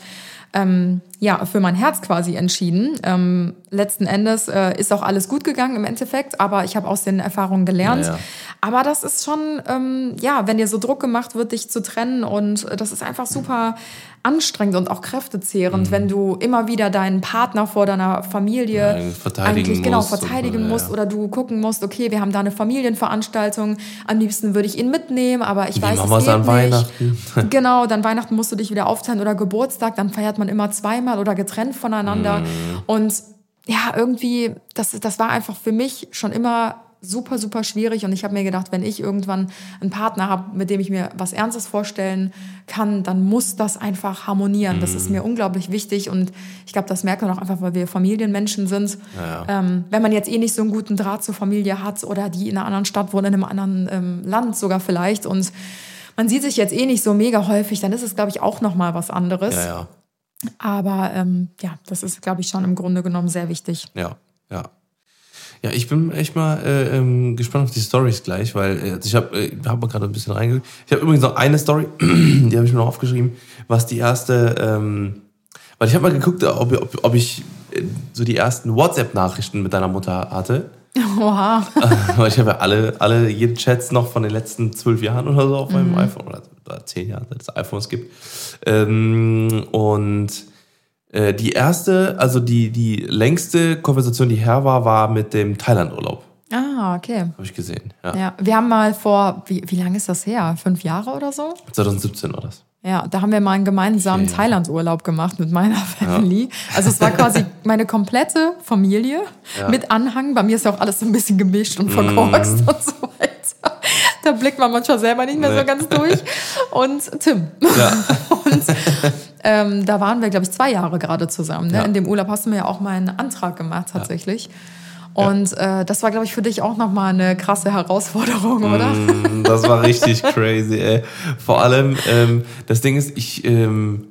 ähm, ja, für mein Herz quasi entschieden. Ähm, letzten Endes äh, ist auch alles gut gegangen im Endeffekt, aber ich habe aus den Erfahrungen gelernt. Ja. Aber das ist schon, ähm, ja, wenn dir so Druck gemacht wird, dich zu trennen und äh, das ist einfach super anstrengend und auch kräftezehrend, wenn du immer wieder deinen Partner vor deiner Familie Ja, verteidigen eigentlich genau musst und- verteidigen ja, musst ja. oder du gucken musst, okay, wir haben da eine Familienveranstaltung, am liebsten würde ich ihn mitnehmen, aber ich weiß, machen es geht an nicht. Weihnachten? *laughs* Genau, dann Weihnachten musst du dich wieder aufteilen oder Geburtstag, dann feiert man immer zweimal oder getrennt voneinander. Mhm. Und ja, irgendwie, das, das war einfach für mich schon immer super, super schwierig. Und ich habe mir gedacht, wenn ich irgendwann einen Partner habe, mit dem ich mir was Ernstes vorstellen kann, dann muss das einfach harmonieren. Das Mhm. ist mir unglaublich wichtig. Und ich glaube, das merkt man auch einfach, weil wir Familienmenschen sind. Ähm, wenn man jetzt eh nicht so einen guten Draht zur Familie hat oder die in einer anderen Stadt wohnen, in einem anderen ähm, Land sogar vielleicht. Und man sieht sich jetzt eh nicht so mega häufig, dann ist es, glaube ich, auch nochmal was anderes. Ja, ja. Aber ähm, ja, das ist, glaube ich, schon im Grunde genommen sehr wichtig. Ja, ja. Ja, ich bin echt mal äh, ähm, gespannt auf die Stories gleich, weil äh, ich habe äh, hab mal gerade ein bisschen reingeguckt. Ich habe übrigens noch eine Story, *clears throat* die habe ich mir noch aufgeschrieben, was die erste, ähm, weil ich habe mal geguckt, ob, ob, ob ich äh, so die ersten WhatsApp-Nachrichten mit deiner Mutter hatte. *laughs* Oha. *laughs* Weil ich habe ja alle, alle jeden Chats noch von den letzten zwölf Jahren oder so auf meinem iPhone oder, oder zehn Jahren, seit es iPhones gibt. Ähm, und äh, die erste, also die, die längste Konversation, die her war, war mit dem Thailand-Urlaub. Ah, okay. Habe ich gesehen. Ja. Ja, wir haben mal vor, wie, wie lange ist das her? Fünf Jahre oder so? 2017 war das. Ja, da haben wir mal einen gemeinsamen Okay. Thailand-Urlaub gemacht mit meiner Family. Also es war quasi *laughs* meine komplette Familie mit Anhang. Bei mir ist ja auch alles so ein bisschen gemischt und verkorkst und so weiter. Da blickt man manchmal selber nicht mehr so Nee. ganz durch. Und Tim. Ja. *laughs* Und ähm, da waren wir, glaube ich, zwei Jahre gerade zusammen. Ne? Ja. In dem Urlaub hast du mir ja auch mal einen Antrag gemacht, tatsächlich. Und äh, das war, glaube ich, für dich auch nochmal eine krasse Herausforderung, oder? Mm, Das war richtig *laughs* crazy, ey. Vor allem, ähm, das Ding ist, ich, ähm,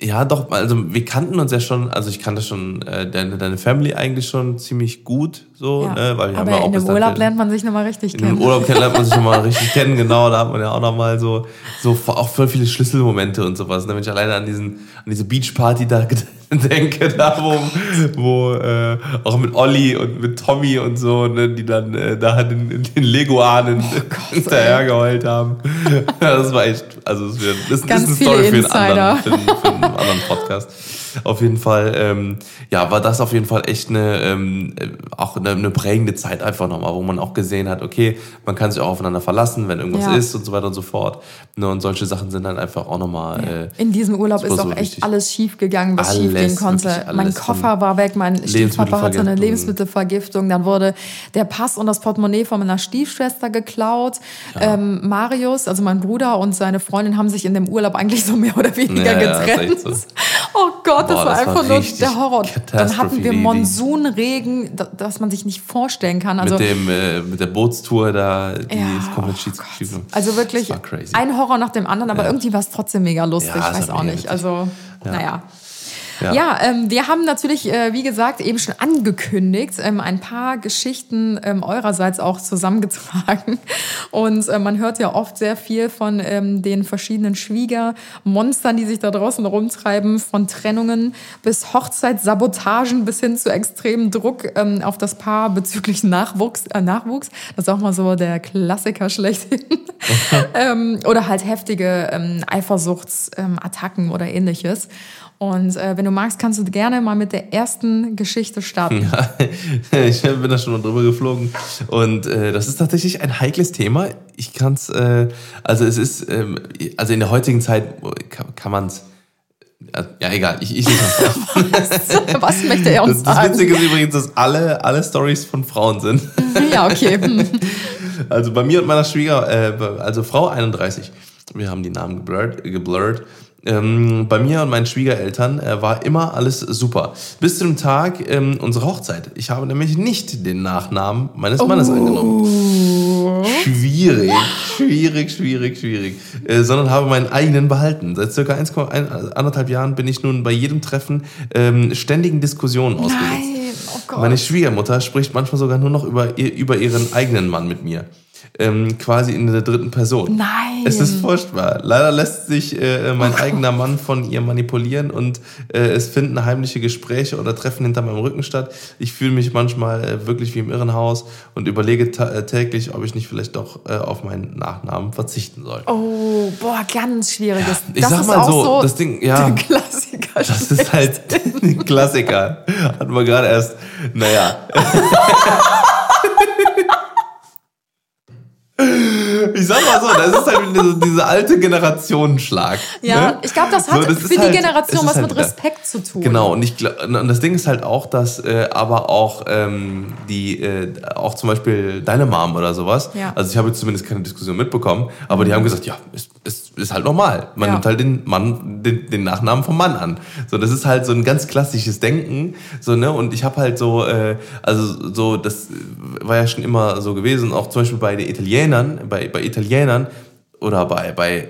ja doch, also wir kannten uns ja schon, also ich kannte schon äh, deine, deine Family eigentlich schon ziemlich gut, so, Ja. ne, weil wir haben Aber ja auch in dem Urlaub lernt man sich nochmal richtig In dem kennen. Urlaub kennt- lernt man sich *laughs* schon mal richtig kennen, genau. Da hat man ja auch noch mal so, so auch voll viele Schlüsselmomente und sowas. Ne? Wenn ich alleine an diesen, an diese Beachparty da *laughs* *laughs* denke, da wo, wo äh, auch mit Olli und mit Tommy und so, ne, die dann äh, da den, den Leguanen Oh hinterhergeheult haben. *laughs* Das war echt, also das, ist eine Story für einen, anderen, für, einen, für einen anderen Podcast. Auf jeden Fall, ähm, ja, war das auf jeden Fall echt eine, ähm, äh, auch eine, eine prägende Zeit einfach nochmal, wo man auch gesehen hat, okay, man kann sich auch aufeinander verlassen, wenn irgendwas Ja. ist und so weiter und so fort. Ne, und solche Sachen sind dann einfach auch nochmal, äh, In diesem Urlaub ist auch echt alles schief gegangen, was schief Alles, gehen konnte. mein Koffer war weg, mein Stiefvater hatte eine Lebensmittelvergiftung. Dann wurde der Pass und das Portemonnaie von meiner Stiefschwester geklaut. Ähm, Marius, also mein Bruder und seine Freundin haben sich in dem Urlaub eigentlich so mehr oder weniger Ja, ja, getrennt. echt so. *laughs* Oh Gott, das Boah, war das war einfach nur richtig der Horror. Dann hatten wir. Monsunregen, da- das man sich nicht vorstellen kann. Also mit dem, äh, mit der Bootstour da, die ja, ist komplett oh. Also wirklich war ein Horror nach dem anderen, aber Ja. irgendwie war es trotzdem mega lustig. Ja, ich weiß war auch nicht. witzig. Also, Ja. naja. Ja. Ja, ähm, wir haben natürlich, äh, wie gesagt, eben schon angekündigt, ähm, ein paar Geschichten ähm, eurerseits auch zusammengetragen. *laughs* Und äh, man hört ja oft sehr viel von ähm, den verschiedenen Schwiegermonstern, die sich da draußen rumtreiben, von Trennungen bis Hochzeitssabotagen bis hin zu extremem Druck ähm, auf das Paar bezüglich Nachwuchs. Äh, Nachwuchs. Das ist auch mal so der Klassiker schlechthin. *laughs* ähm, oder halt heftige Eifersuchtsattacken oder ähnliches. Und äh, wenn du magst, kannst du gerne mal mit der ersten Geschichte starten. *laughs* ich bin da schon mal drüber geflogen. Und äh, das ist tatsächlich ein heikles Thema. Ich kann es, äh, also es ist, ähm, also in der heutigen Zeit kann, kann man es, ja egal, ich, ich *laughs* Was möchte er uns Das, das sagen? Witzige ist übrigens, dass alle, alle Stories von Frauen sind. Ja, okay. *laughs* Hm. Also bei mir und meiner Schwieger, äh, also Frau 31, wir haben die Namen geblurrt. geblurrt. Ähm, bei mir und meinen Schwiegereltern äh, war immer alles super. Bis zu dem Tag ähm, unserer Hochzeit. Ich habe nämlich nicht den Nachnamen meines Mannes angenommen. Schwierig, *laughs* schwierig, schwierig, schwierig. Äh, sondern habe meinen eigenen behalten. Seit circa 1,5 Jahren bin ich nun bei jedem Treffen ähm, ständigen Diskussionen ausgesetzt. Nein, oh Gott. Meine Schwiegermutter spricht manchmal sogar nur noch über, über ihren eigenen Mann mit mir. Ähm, quasi in der dritten Person. Nein. Es ist furchtbar. Leider lässt sich äh, mein eigener Mann von ihr manipulieren und äh, es finden heimliche Gespräche oder Treffen hinter meinem Rücken statt. Ich fühle mich manchmal äh, wirklich wie im Irrenhaus und überlege äh, täglich, ob ich nicht vielleicht doch äh, auf meinen Nachnamen verzichten soll. Oh, boah, ganz schwieriges. Ich das sag ist mal auch so, das Ding, ja. Der Klassiker. Das ist halt *laughs* ein Klassiker. Hatten wir gerade erst. Naja. *laughs* Ugh. *laughs* *laughs* Ich sag mal so, das ist halt wieder so dieser alte Generationenschlag. Ja, ne? ich glaube, das hat So, das für die halt- Generation was halt mit Respekt zu tun. Genau, und ich und das Ding ist halt auch, dass äh, aber auch ähm, die, äh, auch zum Beispiel deine Mom oder sowas, Ja. also ich habe jetzt zumindest keine Diskussion mitbekommen, aber die haben gesagt, ja, ist, ist, ist halt normal. Man Ja. nimmt halt den Mann, den, den Nachnamen vom Mann an. So, das ist halt so ein ganz klassisches Denken, so, ne, und ich habe halt so, äh, also so, das war ja schon immer so gewesen, auch zum Beispiel bei den Italienern, bei, bei Italienern, oder bei, bei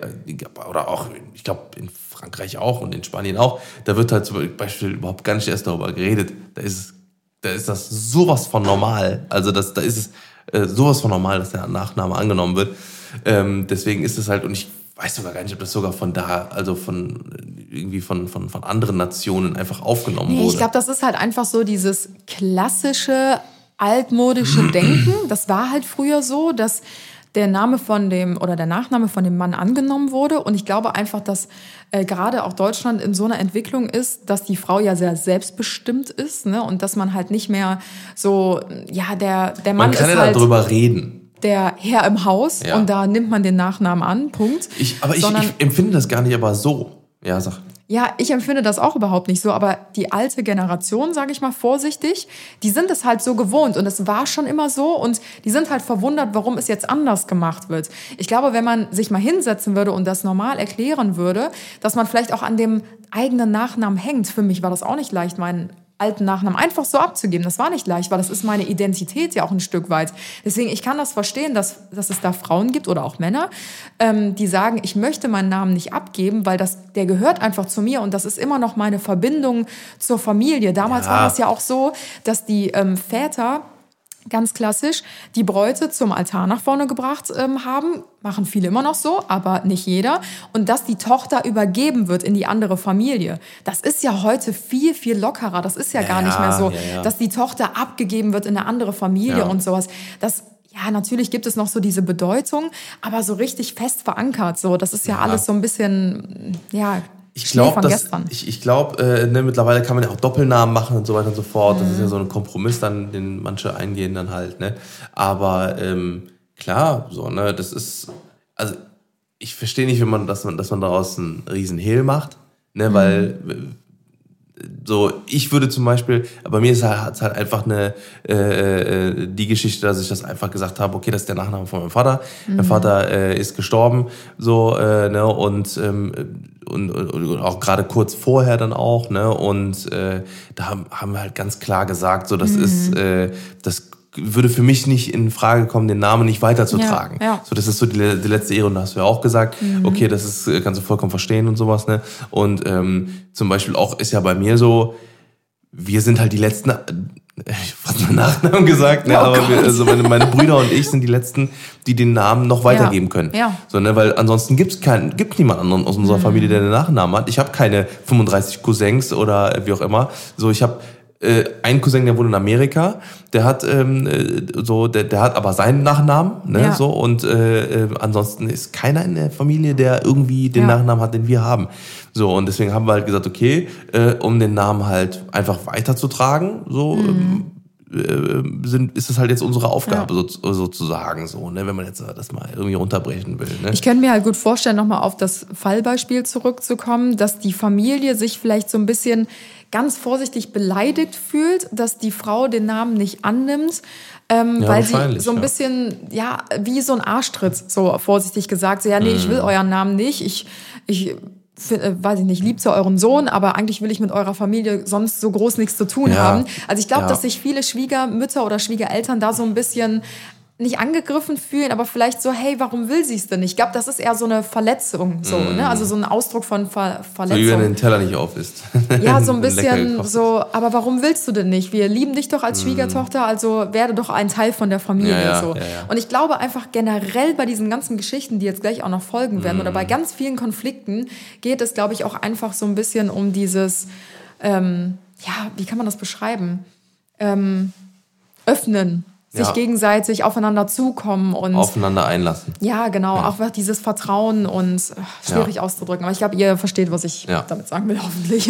oder auch, ich glaube, in Frankreich auch und in Spanien auch, da wird halt zum Beispiel überhaupt gar nicht erst darüber geredet. Da ist, da ist das sowas von normal. Also das, da ist es äh, sowas von normal, dass der Nachname angenommen wird. Ähm, deswegen ist es halt, und ich weiß sogar gar nicht, ob das sogar von da, also von irgendwie von, von, von anderen Nationen einfach aufgenommen Nee, wurde. ich glaube, das ist halt einfach so dieses klassische, altmodische *clears throat* Denken. Das war halt früher so, dass der Name von dem oder der Nachname von dem Mann angenommen wurde. Und ich glaube einfach, dass äh, gerade auch Deutschland in so einer Entwicklung ist, dass die Frau ja sehr selbstbestimmt ist ne? und dass man halt nicht mehr so, ja, der, der Mann Man kann ist ja halt darüber reden. der Herr im Haus Ja. und da nimmt man den Nachnamen an, Punkt. Ich, aber ich, ich empfinde das gar nicht aber so. Ja, sag. Ja, ich empfinde das auch überhaupt nicht so, aber die alte Generation, sage ich mal vorsichtig, die sind es halt so gewohnt und es war schon immer so und die sind halt verwundert, warum es jetzt anders gemacht wird. Ich glaube, wenn man sich mal hinsetzen würde und das normal erklären würde, dass man vielleicht auch an dem eigenen Nachnamen hängt. Für mich war das auch nicht leicht, meinen alten Nachnamen einfach so abzugeben. Das war nicht leicht, weil das ist meine Identität ja auch ein Stück weit. Deswegen, ich kann das verstehen, dass, dass es da Frauen gibt oder auch Männer, ähm, die sagen, ich möchte meinen Namen nicht abgeben, weil das, der gehört einfach zu mir und das ist immer noch meine Verbindung zur Familie. Damals Ja. war es ja auch so, dass die ähm, Väter ganz klassisch die Bräute zum Altar nach vorne gebracht ähm, haben. Machen viele immer noch so, aber nicht jeder. Und dass die Tochter übergeben wird in die andere Familie. Das ist ja heute viel, viel lockerer. Das ist ja, gar nicht mehr so, ja, ja. dass die Tochter abgegeben wird in eine andere Familie Ja. und sowas. Das ja, natürlich gibt es noch so diese Bedeutung, aber so richtig fest verankert. So, das ist ja, Ja. alles so ein bisschen, ja, Ich glaube, ich, ich glaube, äh, ne, mittlerweile kann man ja auch Doppelnamen machen und so weiter und so fort. Das ist Mhm. ja so ein Kompromiss dann, den manche eingehen dann halt. Ne, aber ähm, klar, so ne, das ist also ich verstehe nicht, wenn man dass man dass man daraus einen riesen Hehl macht, ne, Mhm. weil so, ich würde zum Beispiel, bei mir ist halt, halt einfach eine äh, äh, die Geschichte, dass ich das einfach gesagt habe, okay, das ist der Nachname von meinem Vater. Mein Vater äh, ist gestorben, so äh, ne und ähm, und, und, und auch gerade kurz vorher dann auch, ne und äh, da haben, haben wir halt ganz klar gesagt, so das ist äh, das würde für mich nicht in Frage kommen, den Namen nicht weiterzutragen. Ja, ja. So, das ist so die, die letzte Ehre und da hast du ja auch gesagt, okay, das ist, äh, kannst du vollkommen verstehen und sowas, ne? Und ähm, zum Beispiel auch ist ja bei mir so, wir sind halt die letzten, äh, ich hab meinen Nachnamen gesagt, ne? Oh aber wir, also meine, meine Brüder und ich sind die letzten, die den Namen noch weitergeben Ja, können. ja. So, ne? Weil ansonsten gibt's keinen, gibt niemand anderen aus Mhm. unserer Familie, der den Nachnamen hat. Ich habe keine 35 Cousins oder äh, wie auch immer. So, ich habe äh, einen Cousin, der wohnt in Amerika, der hat ähm, äh, so, der, der hat aber seinen Nachnamen, ne, Ja. so und äh, äh, ansonsten ist keiner in der Familie, der irgendwie den Ja. Nachnamen hat, den wir haben. So und deswegen haben wir halt gesagt, okay, äh, um den Namen halt einfach weiterzutragen, so Mhm. ähm, äh, sind, ist es halt jetzt unsere Aufgabe so, sozusagen so, ne, wenn man jetzt das mal irgendwie runterbrechen will. Ne? Ich könnte mir halt gut vorstellen, nochmal auf das Fallbeispiel zurückzukommen, dass die Familie sich vielleicht so ein bisschen ganz vorsichtig beleidigt fühlt, dass die Frau den Namen nicht annimmt, ähm, Ja, weil sie so ein bisschen, ja, wie so ein Arschtritt, so vorsichtig gesagt, so, ja, nee, ich will Mhm. euren Namen nicht, ich, ich äh, weiß ich nicht, lieb zu euren Sohn, aber eigentlich will ich mit eurer Familie sonst so groß nichts zu tun Ja, haben. Also ich glaube, ja. dass sich viele Schwiegermütter oder Schwiegereltern da so ein bisschen nicht angegriffen fühlen, aber vielleicht so, hey, warum will sie es denn nicht? Ich glaube, das ist eher so eine Verletzung, so, ne? Also so ein Ausdruck von Ver So wie wenn Verletzung. den Teller nicht auf isst. Ja, so ein *laughs* bisschen so, aber warum willst du denn nicht? Wir lieben dich doch als Schwiegertochter, also werde doch ein Teil von der Familie. Ja, ja, so. ja. Und ich glaube einfach generell bei diesen ganzen Geschichten, die jetzt gleich auch noch folgen werden, oder Mhm. bei ganz vielen Konflikten, geht es, glaube ich, auch einfach so ein bisschen um dieses, ähm, ja, wie kann man das beschreiben? Ähm, öffnen, sich Ja. gegenseitig aufeinander zukommen und Aufeinander einlassen. ja, genau, auch einfach dieses Vertrauen und äh, schwierig Ja. auszudrücken. Aber ich glaube, ihr versteht, was ich Ja. damit sagen will, *laughs* hoffentlich.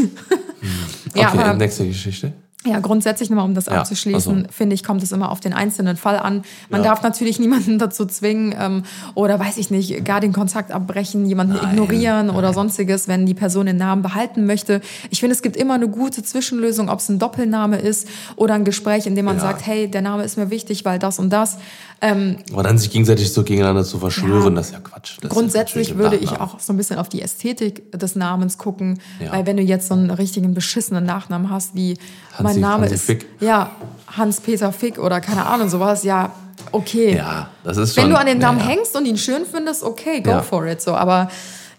ja, okay, aber, nächste Geschichte. Ja, grundsätzlich nochmal, um das Ja, abzuschließen, also. finde ich, kommt es immer auf den einzelnen Fall an. Man Ja. darf natürlich niemanden dazu zwingen ähm, oder weiß ich nicht, gar den Kontakt abbrechen, jemanden ignorieren oder sonstiges, wenn die Person den Namen behalten möchte. Ich finde, es gibt immer eine gute Zwischenlösung, ob es ein Doppelname ist oder ein Gespräch, in dem man Ja. sagt, hey, der Name ist mir wichtig, weil das und das. Ähm, Aber dann sich gegenseitig so gegeneinander zu verschwören, das ist ja Quatsch. Das Grundsätzlich würde ich auch so ein bisschen auf die Ästhetik des Namens gucken, weil wenn du jetzt so einen richtigen beschissenen Nachnamen hast, wie mein Name Hansi ist Fick. ja Hans-Peter Fick oder keine Ahnung sowas, ja okay. Ja, das ist schon. wenn du an den Namen ja, ja. hängst und ihn schön findest, okay, go Ja. for it. So, aber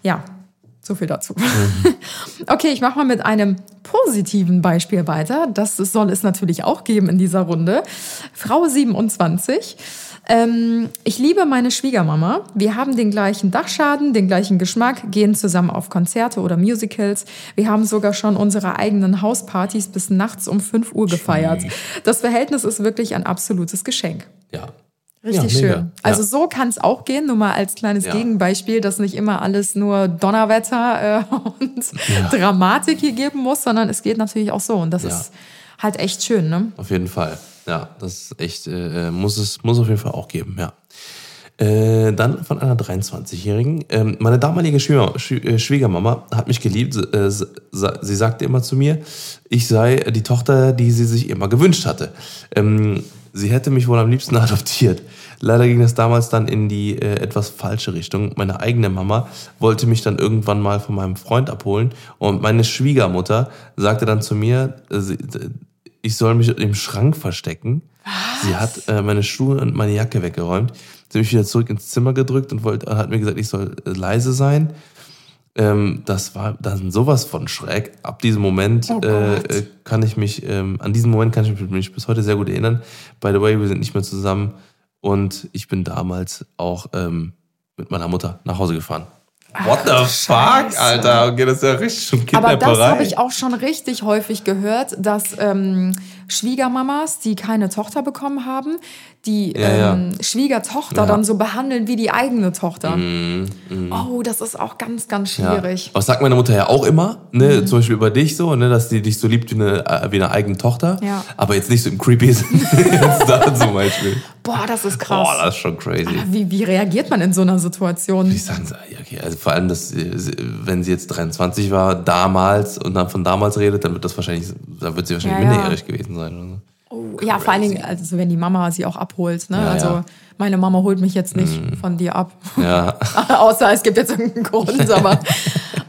ja, so viel dazu. Mhm. *laughs* okay, ich mache mal mit einem positiven Beispiel weiter. Das soll es natürlich auch geben in dieser Runde. Frau 27. Ähm, ich liebe meine Schwiegermama. Wir haben den gleichen Dachschaden, den gleichen Geschmack, gehen zusammen auf Konzerte oder Musicals. Wir haben sogar schon unsere eigenen Hauspartys bis nachts um 5 Uhr gefeiert. Das Verhältnis ist wirklich ein absolutes Geschenk. Ja. Richtig Ja, mega. schön. Also Ja. so kann es auch gehen, nur mal als kleines Ja. Gegenbeispiel, dass nicht immer alles nur Donnerwetter äh, *laughs* und Dramatik hier geben muss, sondern es geht natürlich auch so. Und das Ja. ist halt echt schön, ne? Auf jeden Fall. Ja, das ist echt, äh, muss es, muss auf jeden Fall auch geben, ja. Äh, dann von einer 23-Jährigen. Ähm, meine damalige Schwieger, Schwie- äh, Schwiegermama hat mich geliebt. Äh, sa- sie sagte immer zu mir, ich sei die Tochter, die sie sich immer gewünscht hatte. Ähm, sie hätte mich wohl am liebsten *laughs* adoptiert. Leider ging das damals dann in die äh, etwas falsche Richtung. Meine eigene Mama wollte mich dann irgendwann mal von meinem Freund abholen und meine Schwiegermutter sagte dann zu mir, äh, ich soll mich im Schrank verstecken. Sie hat äh, meine Schuhe und meine Jacke weggeräumt. Sie hat mich wieder zurück ins Zimmer gedrückt und wollte, hat mir gesagt, ich soll äh, leise sein. Ähm, das war dann sowas von schräg. Ab diesem Moment Oh äh, äh, kann ich mich, ähm, an diesen Moment kann ich mich bis heute sehr gut erinnern. By the way, wir sind nicht mehr zusammen und ich bin damals auch ähm, mit meiner Mutter nach Hause gefahren. What the fuck, Scheiße. Alter? Okay, das ist ja richtig schon Aber Kidnapperei. das habe ich auch schon richtig häufig gehört, dass ähm, Schwiegermamas, die keine Tochter bekommen haben, die Ja, ja. ähm, Schwiegertochter Ja. Mhm, dann so behandeln wie die eigene Tochter. Oh, das ist auch ganz, ganz schwierig. Ja. Das sagt meine Mutter ja auch immer, ne? zum Beispiel über dich so, ne? dass die dich so liebt wie eine, äh, wie eine eigene Tochter. Ja. Aber jetzt nicht so im creepy *laughs* Sinn. da zum Beispiel. Boah, das ist krass. Boah, das ist schon crazy. wie, wie reagiert man in so einer Situation? Ich sage, ja, okay, also vor allem, dass, äh, sie- wenn sie jetzt 23 war, damals und dann von damals redet, dann wird das wahrscheinlich, da wird sie wahrscheinlich Ja, ja. minderjährig gewesen sein. Oder so. Oh, ja, vor allen Dingen, also wenn die Mama sie auch abholt. Ne? Ja, also ja. Meine Mama holt mich jetzt nicht von dir ab. Ja, *laughs* Außer es gibt jetzt irgendeinen Grund, aber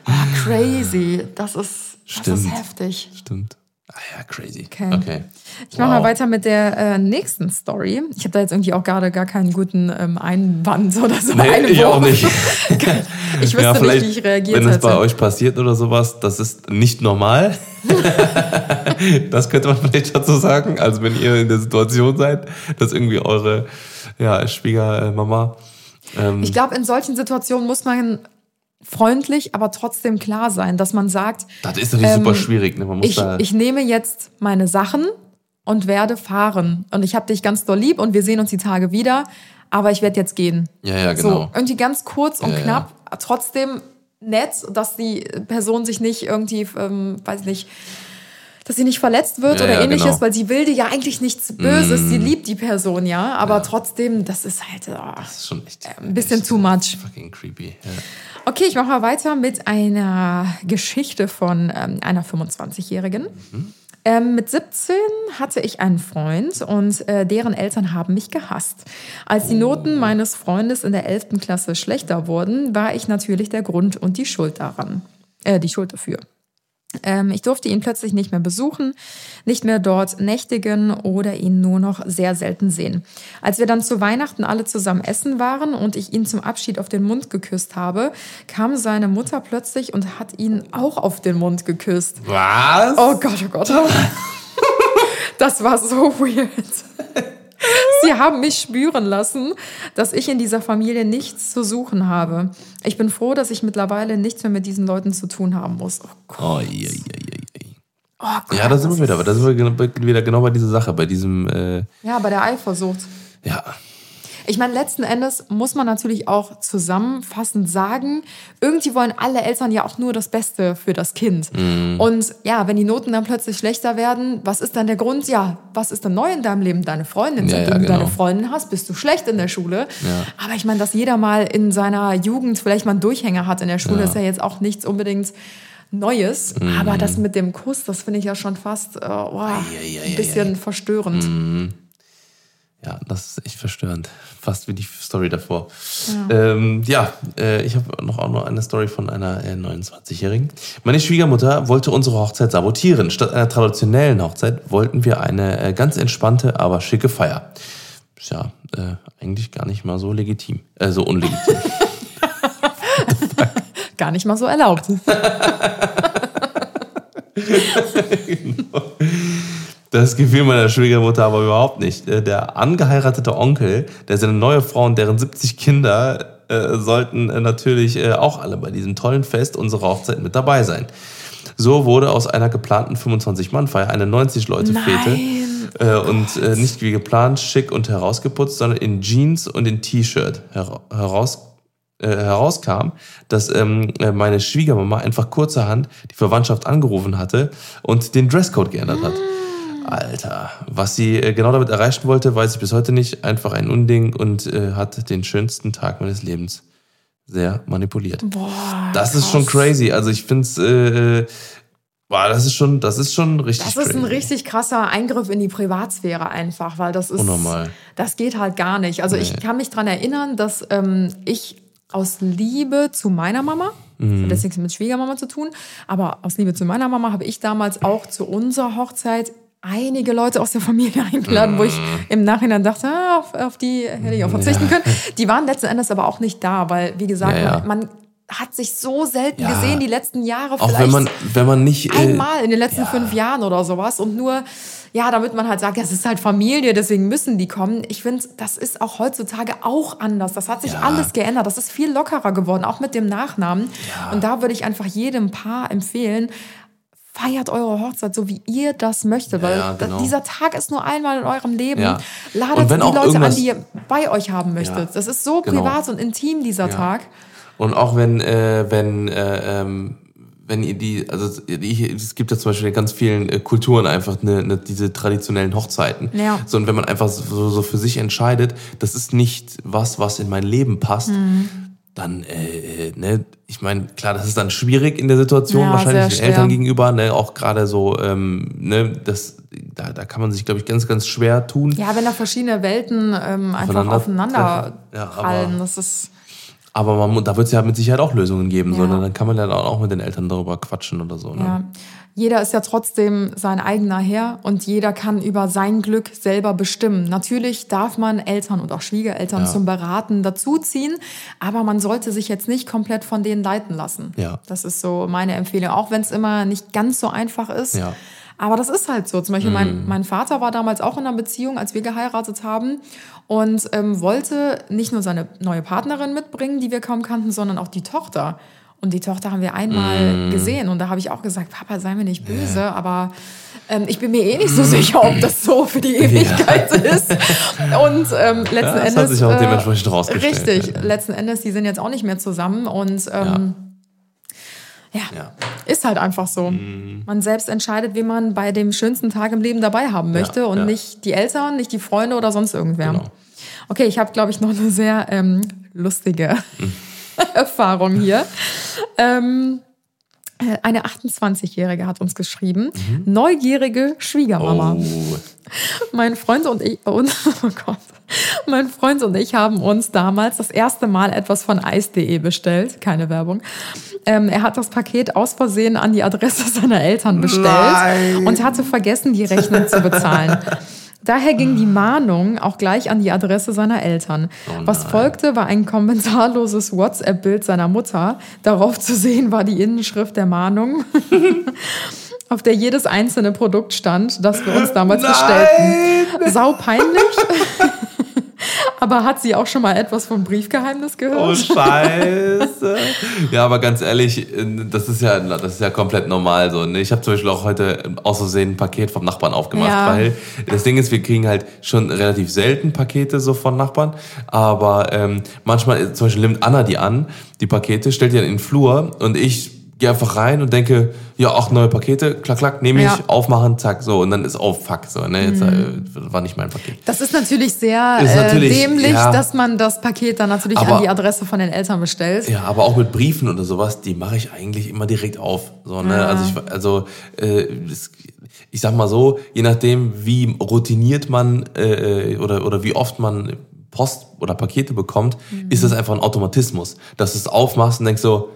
oh, *laughs* crazy. Das ist, das ist heftig. stimmt. Ah ja, crazy. Okay. Okay. Ich mache mal Wow. weiter mit der äh, nächsten Story. Ich habe da jetzt irgendwie auch gerade gar keinen guten ähm, Einwand oder so. Nee, Einwurf. ich auch nicht. *laughs* Ich wüsste Ja, nicht, vielleicht, wie ich reagiert Wenn es bei euch passiert oder sowas, das ist nicht normal. *laughs* das könnte man vielleicht dazu sagen. Also wenn ihr in der Situation seid, dass irgendwie eure ja, Schwiegermama ähm, Ich glaube, in solchen Situationen muss man freundlich, aber trotzdem klar sein, dass man sagt, das ist natürlich ähm, super schwierig. Ne? Man muss ich, da, ich nehme jetzt meine Sachen und werde fahren. Und ich habe dich ganz doll lieb und wir sehen uns die Tage wieder, aber ich werde jetzt gehen. Ja, ja, So, genau. irgendwie ganz kurz und Ja, ja. knapp, trotzdem nett, dass die Person sich nicht irgendwie, ähm, weiß nicht, dass sie nicht verletzt wird Ja, oder ja, ähnliches, genau. Mm. weil sie will dir ja eigentlich nichts Böses. Sie liebt die Person, ja, aber trotzdem, das ist halt oh, das ist schon echt ein bisschen echt too much. Fucking creepy. Okay, ich mache mal weiter mit einer Geschichte von ähm, einer 25-Jährigen. Ähm, mit 17 hatte ich einen Freund und äh, deren Eltern haben mich gehasst. Als die Noten meines Freundes in der 11. Klasse schlechter wurden, war ich natürlich der Grund und die Schuld daran. Äh, die Schuld dafür. Ähm, ich durfte ihn plötzlich nicht mehr besuchen, nicht mehr dort nächtigen oder ihn nur noch sehr selten sehen. Als wir dann zu Weihnachten alle zusammen essen waren und ich ihn zum Abschied auf den Mund geküsst habe, kam seine Mutter plötzlich und hat ihn auch auf den Mund geküsst. Was? Oh Gott, oh Gott. Das war so *laughs* weird. *laughs* Sie haben mich spüren lassen, dass ich in dieser Familie nichts zu suchen habe. Ich bin froh, dass ich mittlerweile nichts mehr mit diesen Leuten zu tun haben muss. Oh Gott. Oh, je, je, je. Oh Gott Ja, da sind wir wieder. Aber da sind wir genau- wieder genau bei dieser Sache, bei diesem, äh, Ja, bei der Eifersucht. ja. Ich meine, letzten Endes muss man natürlich auch zusammenfassend sagen, irgendwie wollen alle Eltern ja auch nur das Beste für das Kind. Und ja, wenn die Noten dann plötzlich schlechter werden, was ist dann der Grund? Ja, was ist dann neu in deinem Leben? Deine Freundin. Ja, ja, du deine genau. Freundin hast, bist du schlecht in der Schule. Ja. Aber ich meine, dass jeder mal in seiner Jugend vielleicht mal einen Durchhänger hat in der Schule, ist ja jetzt auch nichts unbedingt Neues. Mhm. Aber das mit dem Kuss, das finde ich ja schon fast äh, oh, ei, ein bisschen verstörend. Ja, das ist echt verstörend. Fast wie die Story davor. Ja, ähm, ja äh, ich habe noch auch noch eine Story von einer äh, 29-Jährigen. Meine Schwiegermutter wollte unsere Hochzeit sabotieren. Statt einer traditionellen Hochzeit wollten wir eine äh, ganz entspannte, aber schicke Feier. Ist ja äh, eigentlich gar nicht mal so legitim. Äh, so unlegitim. *laughs* *laughs* Gar nicht mal so erlaubt. *laughs* Das gefiel meiner Schwiegermutter aber überhaupt nicht. Äh, Der angeheiratete Onkel, der seine neue Frau und deren 70 Kinder äh, sollten äh, natürlich äh, auch alle bei diesem tollen Fest unserer Hochzeit mit dabei sein. So wurde aus einer geplanten 25-Mann-Feier eine 90-Leute-Fete Nein. äh, und nicht wie geplant schick und herausgeputzt, sondern in Jeans und in T-Shirt hera heraus, äh, herauskam, dass ähm, äh, meine Schwiegermama einfach kurzerhand die Verwandtschaft angerufen hatte und den Dresscode geändert hat. Alter, was sie äh, genau damit erreichen wollte, weiß ich bis heute nicht. Einfach ein Unding und äh, hat den schönsten Tag meines Lebens sehr manipuliert. Boah, das ist schon krass. crazy. Also ich finde es, äh, boah, das ist schon, das ist schon richtig Das ist ein crazy. richtig krasser Eingriff in die Privatsphäre einfach, weil das ist. Unnormal. Das geht halt gar nicht. Also ich Nee. kann mich dran erinnern, dass ähm, ich aus Liebe zu meiner Mama, Mhm. das hat jetzt nichts mit Schwiegermama zu tun, aber aus Liebe zu meiner Mama habe ich damals auch zu unserer Hochzeit einige Leute aus der Familie *laughs* eingeladen, wo ich Mhm. im Nachhinein dachte, ah, auf, auf die hätte ich auch verzichten können. Die waren letzten Endes aber auch nicht da, weil, wie gesagt, Ja, ja. Man, hat sich so selten Ja. gesehen die letzten Jahre. Auch vielleicht wenn man, wenn man nicht. äh, einmal in den letzten ja. fünf Jahren oder sowas und nur, ja, damit man halt sagt, ja, es ist halt Familie, deswegen müssen die kommen. Ich finde, das ist auch heutzutage auch anders. Das hat sich Ja. alles geändert. Das ist viel lockerer geworden, auch mit dem Nachnamen. Ja. Und da würde ich einfach jedem Paar empfehlen, feiert eure Hochzeit so, wie ihr das möchtet. Weil ja, genau. dieser Tag ist nur einmal in eurem Leben. Ja. Ladet die Leute an, die ihr bei euch haben möchtet. Ja, Das ist so genau. privat und intim, dieser Tag. Und auch wenn, äh, wenn, äh, ähm, wenn ihr die, also die, es gibt ja zum Beispiel in ganz vielen äh, Kulturen einfach eine, eine, diese traditionellen Hochzeiten. Ja. So, und wenn man einfach so, so für sich entscheidet, das ist nicht was, was in mein Leben passt, Mhm. Dann, äh, äh, ne, ich meine, klar, das ist dann schwierig in der Situation, Ja, wahrscheinlich den. Eltern gegenüber, ne, auch gerade so, ähm, ne, das, da, da kann man sich, glaube ich, ganz, ganz schwer tun. Ja, wenn da verschiedene Welten ähm, einfach Aufeinander. Ja, prallen, das ist Aber man, da wird es ja mit Sicherheit auch Lösungen geben, Ja. sondern dann kann man ja auch mit den Eltern darüber quatschen oder so. Ne? Ja. Jeder ist ja trotzdem sein eigener Herr und jeder kann über sein Glück selber bestimmen. Natürlich darf man Eltern und auch Schwiegereltern Ja. zum Beraten dazuziehen, aber man sollte sich jetzt nicht komplett von denen leiten lassen. Ja. Das ist so meine Empfehlung, auch wenn es immer nicht ganz so einfach ist. Ja. Mhm. Aber das ist halt so. Zum Beispiel mein, mein Vater war damals auch in einer Beziehung, als wir geheiratet haben und ähm, wollte nicht nur seine neue Partnerin mitbringen, die wir kaum kannten, sondern auch die Tochter. Und die Tochter haben wir einmal Mhm. gesehen und da habe ich auch gesagt, Papa, sei mir nicht böse, aber ähm, ich bin mir eh nicht so sicher, ob das so für die Ewigkeit ist. Und ähm, letzten Ja, das Endes. hat sich auch dementsprechend rausgestellt. Richtig, letzten Endes, die sind jetzt auch nicht mehr zusammen und ähm, ja. Ja. ist halt einfach so. Man selbst entscheidet, wie man bei dem schönsten Tag im Leben dabei haben möchte und ja. nicht die Eltern, nicht die Freunde oder sonst irgendwer. Genau. Okay, ich habe, glaube ich, noch eine sehr ähm, lustige Mhm. *laughs* *laughs* Erfahrung hier. Ähm, äh, eine 28-Jährige hat uns geschrieben, neugierige Schwiegermama. Mhm. Oh, Mein Freund und ich, und, *laughs* oh Gott. Mein Freund und ich haben uns damals das erste Mal etwas von Eis.de bestellt. Keine Werbung. Ähm, er hat das Paket aus Versehen an die Adresse *laughs* seiner Eltern bestellt Nein. und hatte vergessen, die Rechnung zu bezahlen. Daher ging die Mahnung auch gleich an die Adresse seiner Eltern. Was folgte, war ein kommentarloses WhatsApp-Bild seiner Mutter. Darauf zu sehen war die Innenschrift der Mahnung, *laughs* auf der jedes einzelne Produkt stand, das wir uns damals bestellten. Sau peinlich. *laughs* Aber hat sie auch schon mal etwas vom Briefgeheimnis gehört? Oh Scheiße. *laughs* ja, aber ganz ehrlich, das ist ja, das ist ja komplett normal so. Ne? Ich habe zum Beispiel auch heute aus Versehen ein Paket vom Nachbarn aufgemacht, Ja. weil das Ding ist, wir kriegen halt schon relativ selten Pakete so von Nachbarn, aber ähm, manchmal, zum Beispiel nimmt Anna die an, die Pakete, stellt die dann in den Flur und ich gehe einfach rein und denke, ja, auch neue Pakete, klack, klack, nehme ich, Ja. aufmachen, zack, so und dann ist oh fuck, so, ne, jetzt äh, war nicht mein Paket. Das ist natürlich sehr Ist natürlich, äh, dämlich, ja. dass man das Paket dann natürlich Aber- an die Adresse von den Eltern bestellt. Ja, aber auch mit Briefen oder sowas, die mache ich eigentlich immer direkt auf. So, ne? Also ich, also äh, das, ich sag mal so, je nachdem, wie routiniert man äh, oder oder wie oft man Post oder Pakete bekommt, ist das einfach ein Automatismus, dass du es aufmachst und denkst so,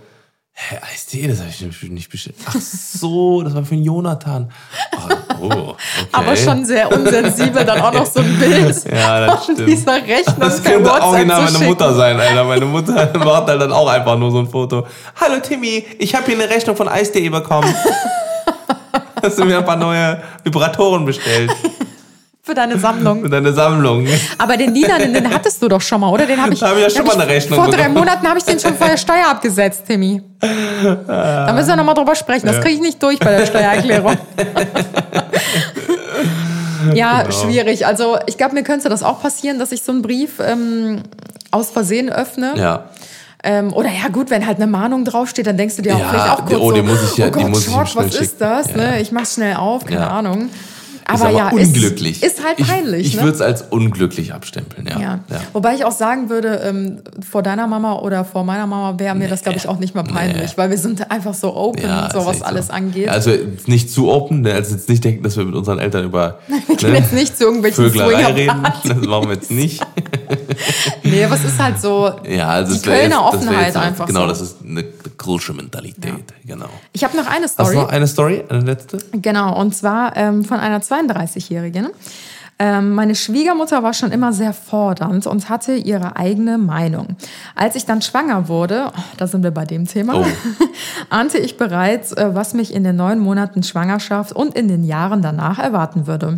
hä, Eistee, das habe ich nicht bestellt. Ach so, das war für den Jonathan. Ach, oh, okay. Aber schon sehr unsensibel, dann auch noch so ein Bild *laughs* Ja, das von stimmt. dieser Rechnung Das könnte original meine. Mutter sein, Alter. Meine Mutter *laughs* macht halt dann auch einfach nur so ein Foto. Hallo Timmy, ich habe hier eine Rechnung von Eis.de bekommen. *laughs* Hast du mir ein paar neue Vibratoren bestellt Für deine Sammlung. *laughs* für deine Sammlung? Aber den lilanen, den hattest du doch schon mal, oder? Den habe ich, Da hab ich ja schon den mal eine Rechnung Vor drei. Monaten habe ich den schon vor der Steuer abgesetzt, Timmy. Da müssen wir nochmal drüber sprechen. Das kriege ich nicht durch bei der Steuererklärung. *laughs* ja, Genau. schwierig. Also ich glaube, mir könnte das auch passieren, dass ich so einen Brief ähm, aus Versehen öffne. Ja. Ähm, oder ja gut, wenn halt eine Mahnung draufsteht, dann denkst du dir auch Ja, vielleicht auch kurz oh, so, die muss ich ja- oh die Gott, muss ich ihm Schock, schnell was ist das? Ja. Ne? Ich mach's schnell auf, keine Ja. Ahnung. Aber, aber ja, unglücklich. Ist, ist halt peinlich. Ich, ich ne? würde es als unglücklich abstempeln, ja. Ja. Wobei ich auch sagen würde, ähm, vor deiner Mama oder vor meiner Mama wäre mir das, glaube ich, auch nicht mal peinlich, weil wir sind einfach so open, Ja, so was alles so. angeht. Ja, Also nicht zu open, ne? also jetzt nicht denken, dass wir mit unseren Eltern über *laughs* wir gehen ne, jetzt nicht zu irgendwelchen Vöglerei reden. Das machen wir jetzt nicht. *laughs* Nee, aber es ist halt so, Ja, also die jetzt- Kölner wär Offenheit jetzt einfach Genau, so. das ist eine kölsche Mentalität. Genau. Ich habe noch eine Hast du Story. noch eine Story? Eine letzte? Genau, und zwar ähm, von einer 32-Jährigen. Ähm, meine Schwiegermutter war schon immer sehr fordernd und hatte ihre eigene Meinung. Als ich dann schwanger wurde, oh, da sind wir bei dem Thema, Oh. *laughs* ahnte ich bereits, äh, was mich in den neun Monaten Schwangerschaft und in den Jahren danach erwarten würde.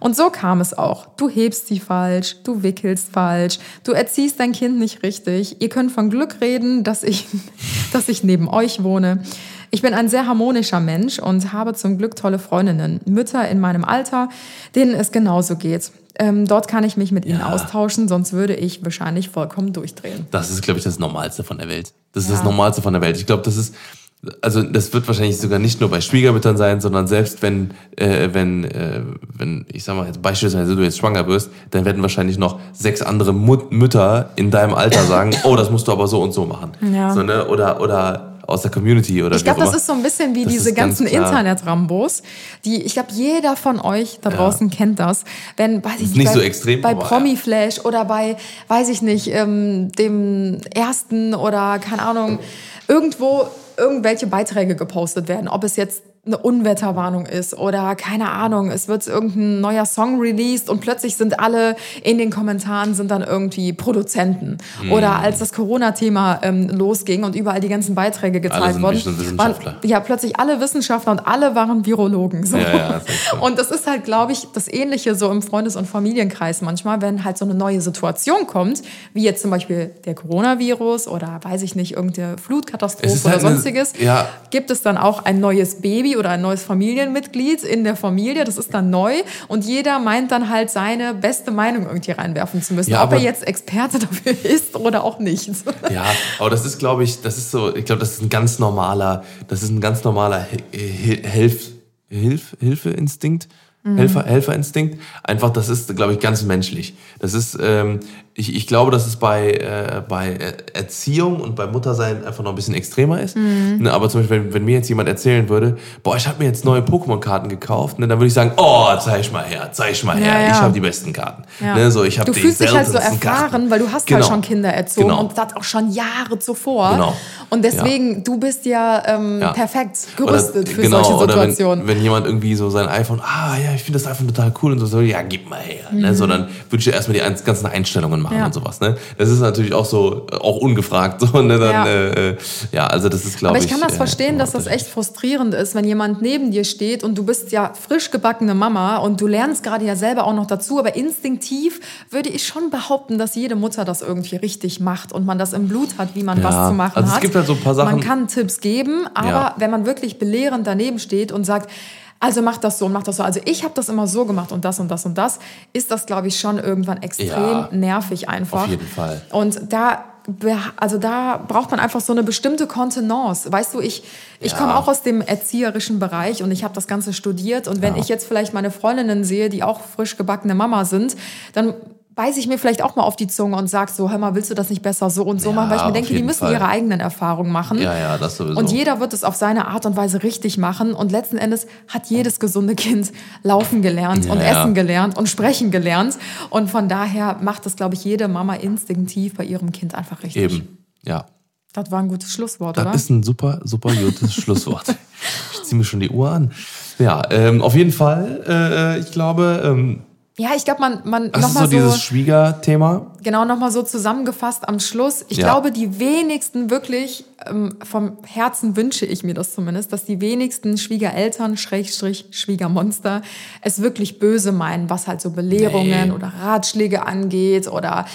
Und so kam es auch. Du hebst sie falsch, du wickelst falsch, du erziehst dein Kind nicht richtig. Ihr könnt von Glück reden, dass ich, *laughs* dass ich neben euch wohne. Ich bin ein sehr harmonischer Mensch und habe zum Glück tolle Freundinnen, Mütter in meinem Alter, denen es genauso geht. Ähm, dort kann ich mich mit ihnen Ja. austauschen, sonst würde ich wahrscheinlich vollkommen durchdrehen. Das ist, glaube ich, das Normalste von der Welt. Das ist Ja. das Normalste von der Welt. Ich glaube, das ist, also das wird wahrscheinlich sogar nicht nur bei Schwiegermüttern sein, sondern selbst wenn, äh, wenn, äh, wenn, ich sag mal, jetzt beispielsweise du jetzt schwanger wirst, dann werden wahrscheinlich noch sechs andere Mut Mütter in deinem Alter sagen, *laughs* oh, das musst du aber so und so machen. Ja. So, ne? Oder, oder aus der Community oder Ich glaube, das ist so ein bisschen wie Das diese ganz ganzen klar. Internet-Rambos, die, ich glaube, jeder von euch da draußen kennt das. Wenn, weiß ich nicht, bei, so extrem, bei aber ja. Promiflash oder bei, weiß ich nicht, ähm, dem ersten oder keine Ahnung, irgendwo irgendwelche Beiträge gepostet werden, ob es jetzt eine Unwetterwarnung ist oder keine Ahnung, es wird irgendein neuer Song released und plötzlich sind alle in den Kommentaren sind dann irgendwie Produzenten. Hm. Oder als das Corona-Thema ähm, losging und überall die ganzen Beiträge sind wurden, waren ja plötzlich alle Wissenschaftler und alle waren Virologen. So. Ja, ja, das so. Und das ist halt, glaube ich, das Ähnliche so im Freundes- und Familienkreis manchmal, wenn halt so eine neue Situation kommt, wie jetzt zum Beispiel der Coronavirus oder weiß ich nicht, irgendeine Flutkatastrophe ist oder halt eine- sonstiges, ja. gibt es dann auch ein neues Baby oder ein neues Familienmitglied in der Familie. Das ist dann neu und jeder meint dann halt seine beste Meinung irgendwie reinwerfen zu müssen, Ja, ob er jetzt Experte *laughs* dafür ist oder auch nicht. Ja, aber das ist, glaube ich, das ist so, ich glaube, das ist ein ganz normaler, das ist ein ganz normaler Hil- Hilf, Hilf, Hilfeinstinkt, Helfer, Helferinstinkt. Einfach, das ist, glaube ich, ganz menschlich. Das ist, ähm, Ich, ich glaube, dass es bei, äh, bei Erziehung und bei Muttersein einfach noch ein bisschen extremer ist. Mhm. Ne, aber zum Beispiel, wenn, wenn mir jetzt jemand erzählen würde, boah, ich habe mir jetzt neue Pokémon-Karten gekauft, ne, dann würde ich sagen, oh, zeig mal her, zeig mal her, Ja, ja. ich habe die besten Karten. Ja. Ne, so, ich hab du die fühlst dich halt so erfahren, Karten. weil du hast Genau. halt schon Kinder erzogen Genau. und das auch schon Jahre zuvor. Genau. Und deswegen, du bist ja, ähm, Ja. perfekt gerüstet Oder- für genau, solche oder wenn, Situationen. wenn jemand irgendwie so sein iPhone, ah ja, ich finde das iPhone total cool und so, so ja, gib mal her. Ne? So, dann würde ich ja erstmal die ganzen Einstellungen machen Mhm. Ja. und sowas. Ne? Das ist natürlich auch so, äh, auch ungefragt. *laughs* So, ne? dann, Ja. äh, äh, ja, also das ist, glaube Aber ich. ich kann das äh, verstehen, dass das echt frustrierend ist, wenn jemand neben dir steht und du bist ja frisch gebackene Mama und du lernst gerade ja selber auch noch dazu, aber instinktiv würde ich schon behaupten, dass jede Mutter das irgendwie richtig macht und man das im Blut hat, wie man Ja, was zu machen also es hat. gibt halt so ein paar Sachen- Man kann Tipps geben, aber wenn man wirklich belehrend daneben steht und sagt, also mach das so und mach das so. Also ich habe das immer so gemacht und das und das und das, ist das, glaube ich, schon irgendwann extrem Ja, nervig einfach. auf jeden Fall. Und da, also da braucht man einfach so eine bestimmte Kontenance. Weißt du, ich, ich Ja. komme auch aus dem erzieherischen Bereich und ich habe das Ganze studiert. Und wenn Ja. ich jetzt vielleicht meine Freundinnen sehe, die auch frisch gebackene Mama sind, dann beiße ich mir vielleicht auch mal auf die Zunge und sag so, hör mal, willst du das nicht besser so und so Ja, machen? Weil ich mir denke, die müssen Fall. ihre eigenen Erfahrungen machen. Ja, ja, das sowieso. Und jeder wird es auf seine Art und Weise richtig machen. Und letzten Endes hat jedes gesunde Kind laufen gelernt Ja, und ja. essen gelernt und sprechen gelernt. Und von daher macht es, glaube ich, jede Mama instinktiv bei ihrem Kind einfach richtig. Eben, ja. Das war ein gutes Schlusswort, Das oder? ist ein super, super gutes *laughs* Schlusswort. Ich ziehe mir schon die Uhr an. Ja, ähm, auf jeden Fall, äh, ich glaube, ähm, ja, ich glaube, man, man das ist so nochmal dieses so, Schwiegerthema. genau nochmal so zusammengefasst am Schluss. Ich Ja. glaube, die wenigsten wirklich, ähm, vom Herzen wünsche ich mir das zumindest, dass die wenigsten Schwiegereltern, Schrägstrich, Schwiegermonster, es wirklich böse meinen, was halt so Belehrungen Nee. oder Ratschläge angeht oder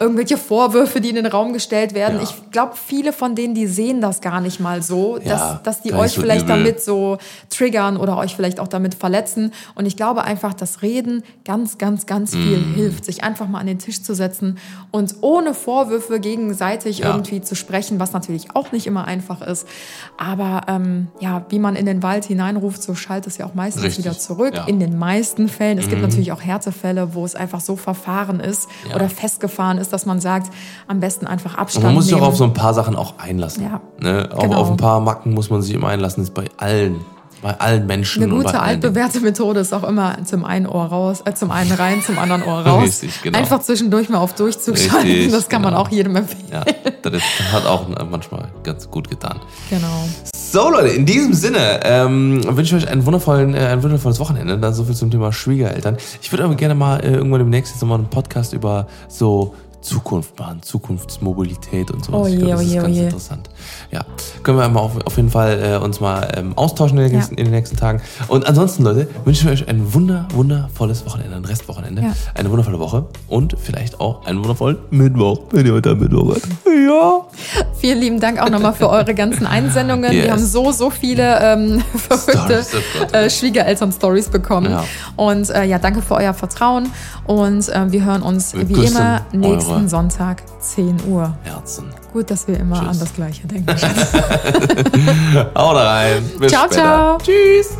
irgendwelche Vorwürfe, die in den Raum gestellt werden. Ja. Ich glaube, viele von denen, die sehen das gar nicht mal so, Ja, dass, dass die euch so vielleicht übel. damit so triggern oder euch vielleicht auch damit verletzen. Und ich glaube einfach, dass Reden ganz, ganz, ganz viel Mm. hilft, sich einfach mal an den Tisch zu setzen und ohne Vorwürfe gegenseitig Ja. irgendwie zu sprechen, was natürlich auch nicht immer einfach ist. Aber ähm, ja, wie man in den Wald hineinruft, so schallt es ja auch meistens Richtig, wieder zurück. Mhm. In den meisten Fällen. Es gibt natürlich auch Härtefälle, wo es einfach so verfahren ist oder festgefahren ist, dass man sagt, am besten einfach Und Abstand man muss sich auch auf so ein paar Sachen auch einlassen. Ja. Ne? Auch Genau. auf ein paar Macken muss man sich immer einlassen. Das ist bei allen, bei allen Menschen. Eine gute altbewährte Methode ist auch immer zum einen Ohr raus, äh, zum einen rein, zum anderen Ohr raus. Richtig, genau. Einfach zwischendurch mal auf Durchzug Richtig, schalten. Das kann man genau. auch jedem empfehlen. Ja, das hat auch manchmal ganz gut getan. Genau. So Leute, in diesem Sinne ähm, wünsche ich euch einen wundervollen, äh, ein wundervolles Wochenende. Dann so viel zum Thema Schwiegereltern. Ich würde aber gerne mal äh, irgendwann demnächst jetzt noch mal einen Podcast über so Zukunft machen, Zukunftsmobilität und sowas. Oh ich je, glaube, das oh je, ist oh ganz je. interessant. Ja, können wir mal auf, auf jeden Fall äh, uns mal ähm, austauschen in den, Ja. nächsten, in den nächsten Tagen. Und ansonsten, Leute, wünsche ich euch ein wunder, wundervolles Wochenende, ein Restwochenende, Ja. eine wundervolle Woche und vielleicht auch einen wundervollen Mittwoch, wenn ihr heute am Mittwoch habt. Ja. Vielen lieben Dank auch nochmal für eure ganzen Einsendungen. Yes. Wir haben so, so viele ähm, *laughs* verrückte oh äh, Schwiegereltern-Stories bekommen. Ja. Und äh, ja, danke für euer Vertrauen. Und äh, wir hören uns Wir wie immer nächsten Sonntag, 10 Uhr. Herzen. Gut, dass wir immer Tschüss. an das Gleiche denken. *laughs* Haut rein. Bis Ciao, später. ciao. Tschüss.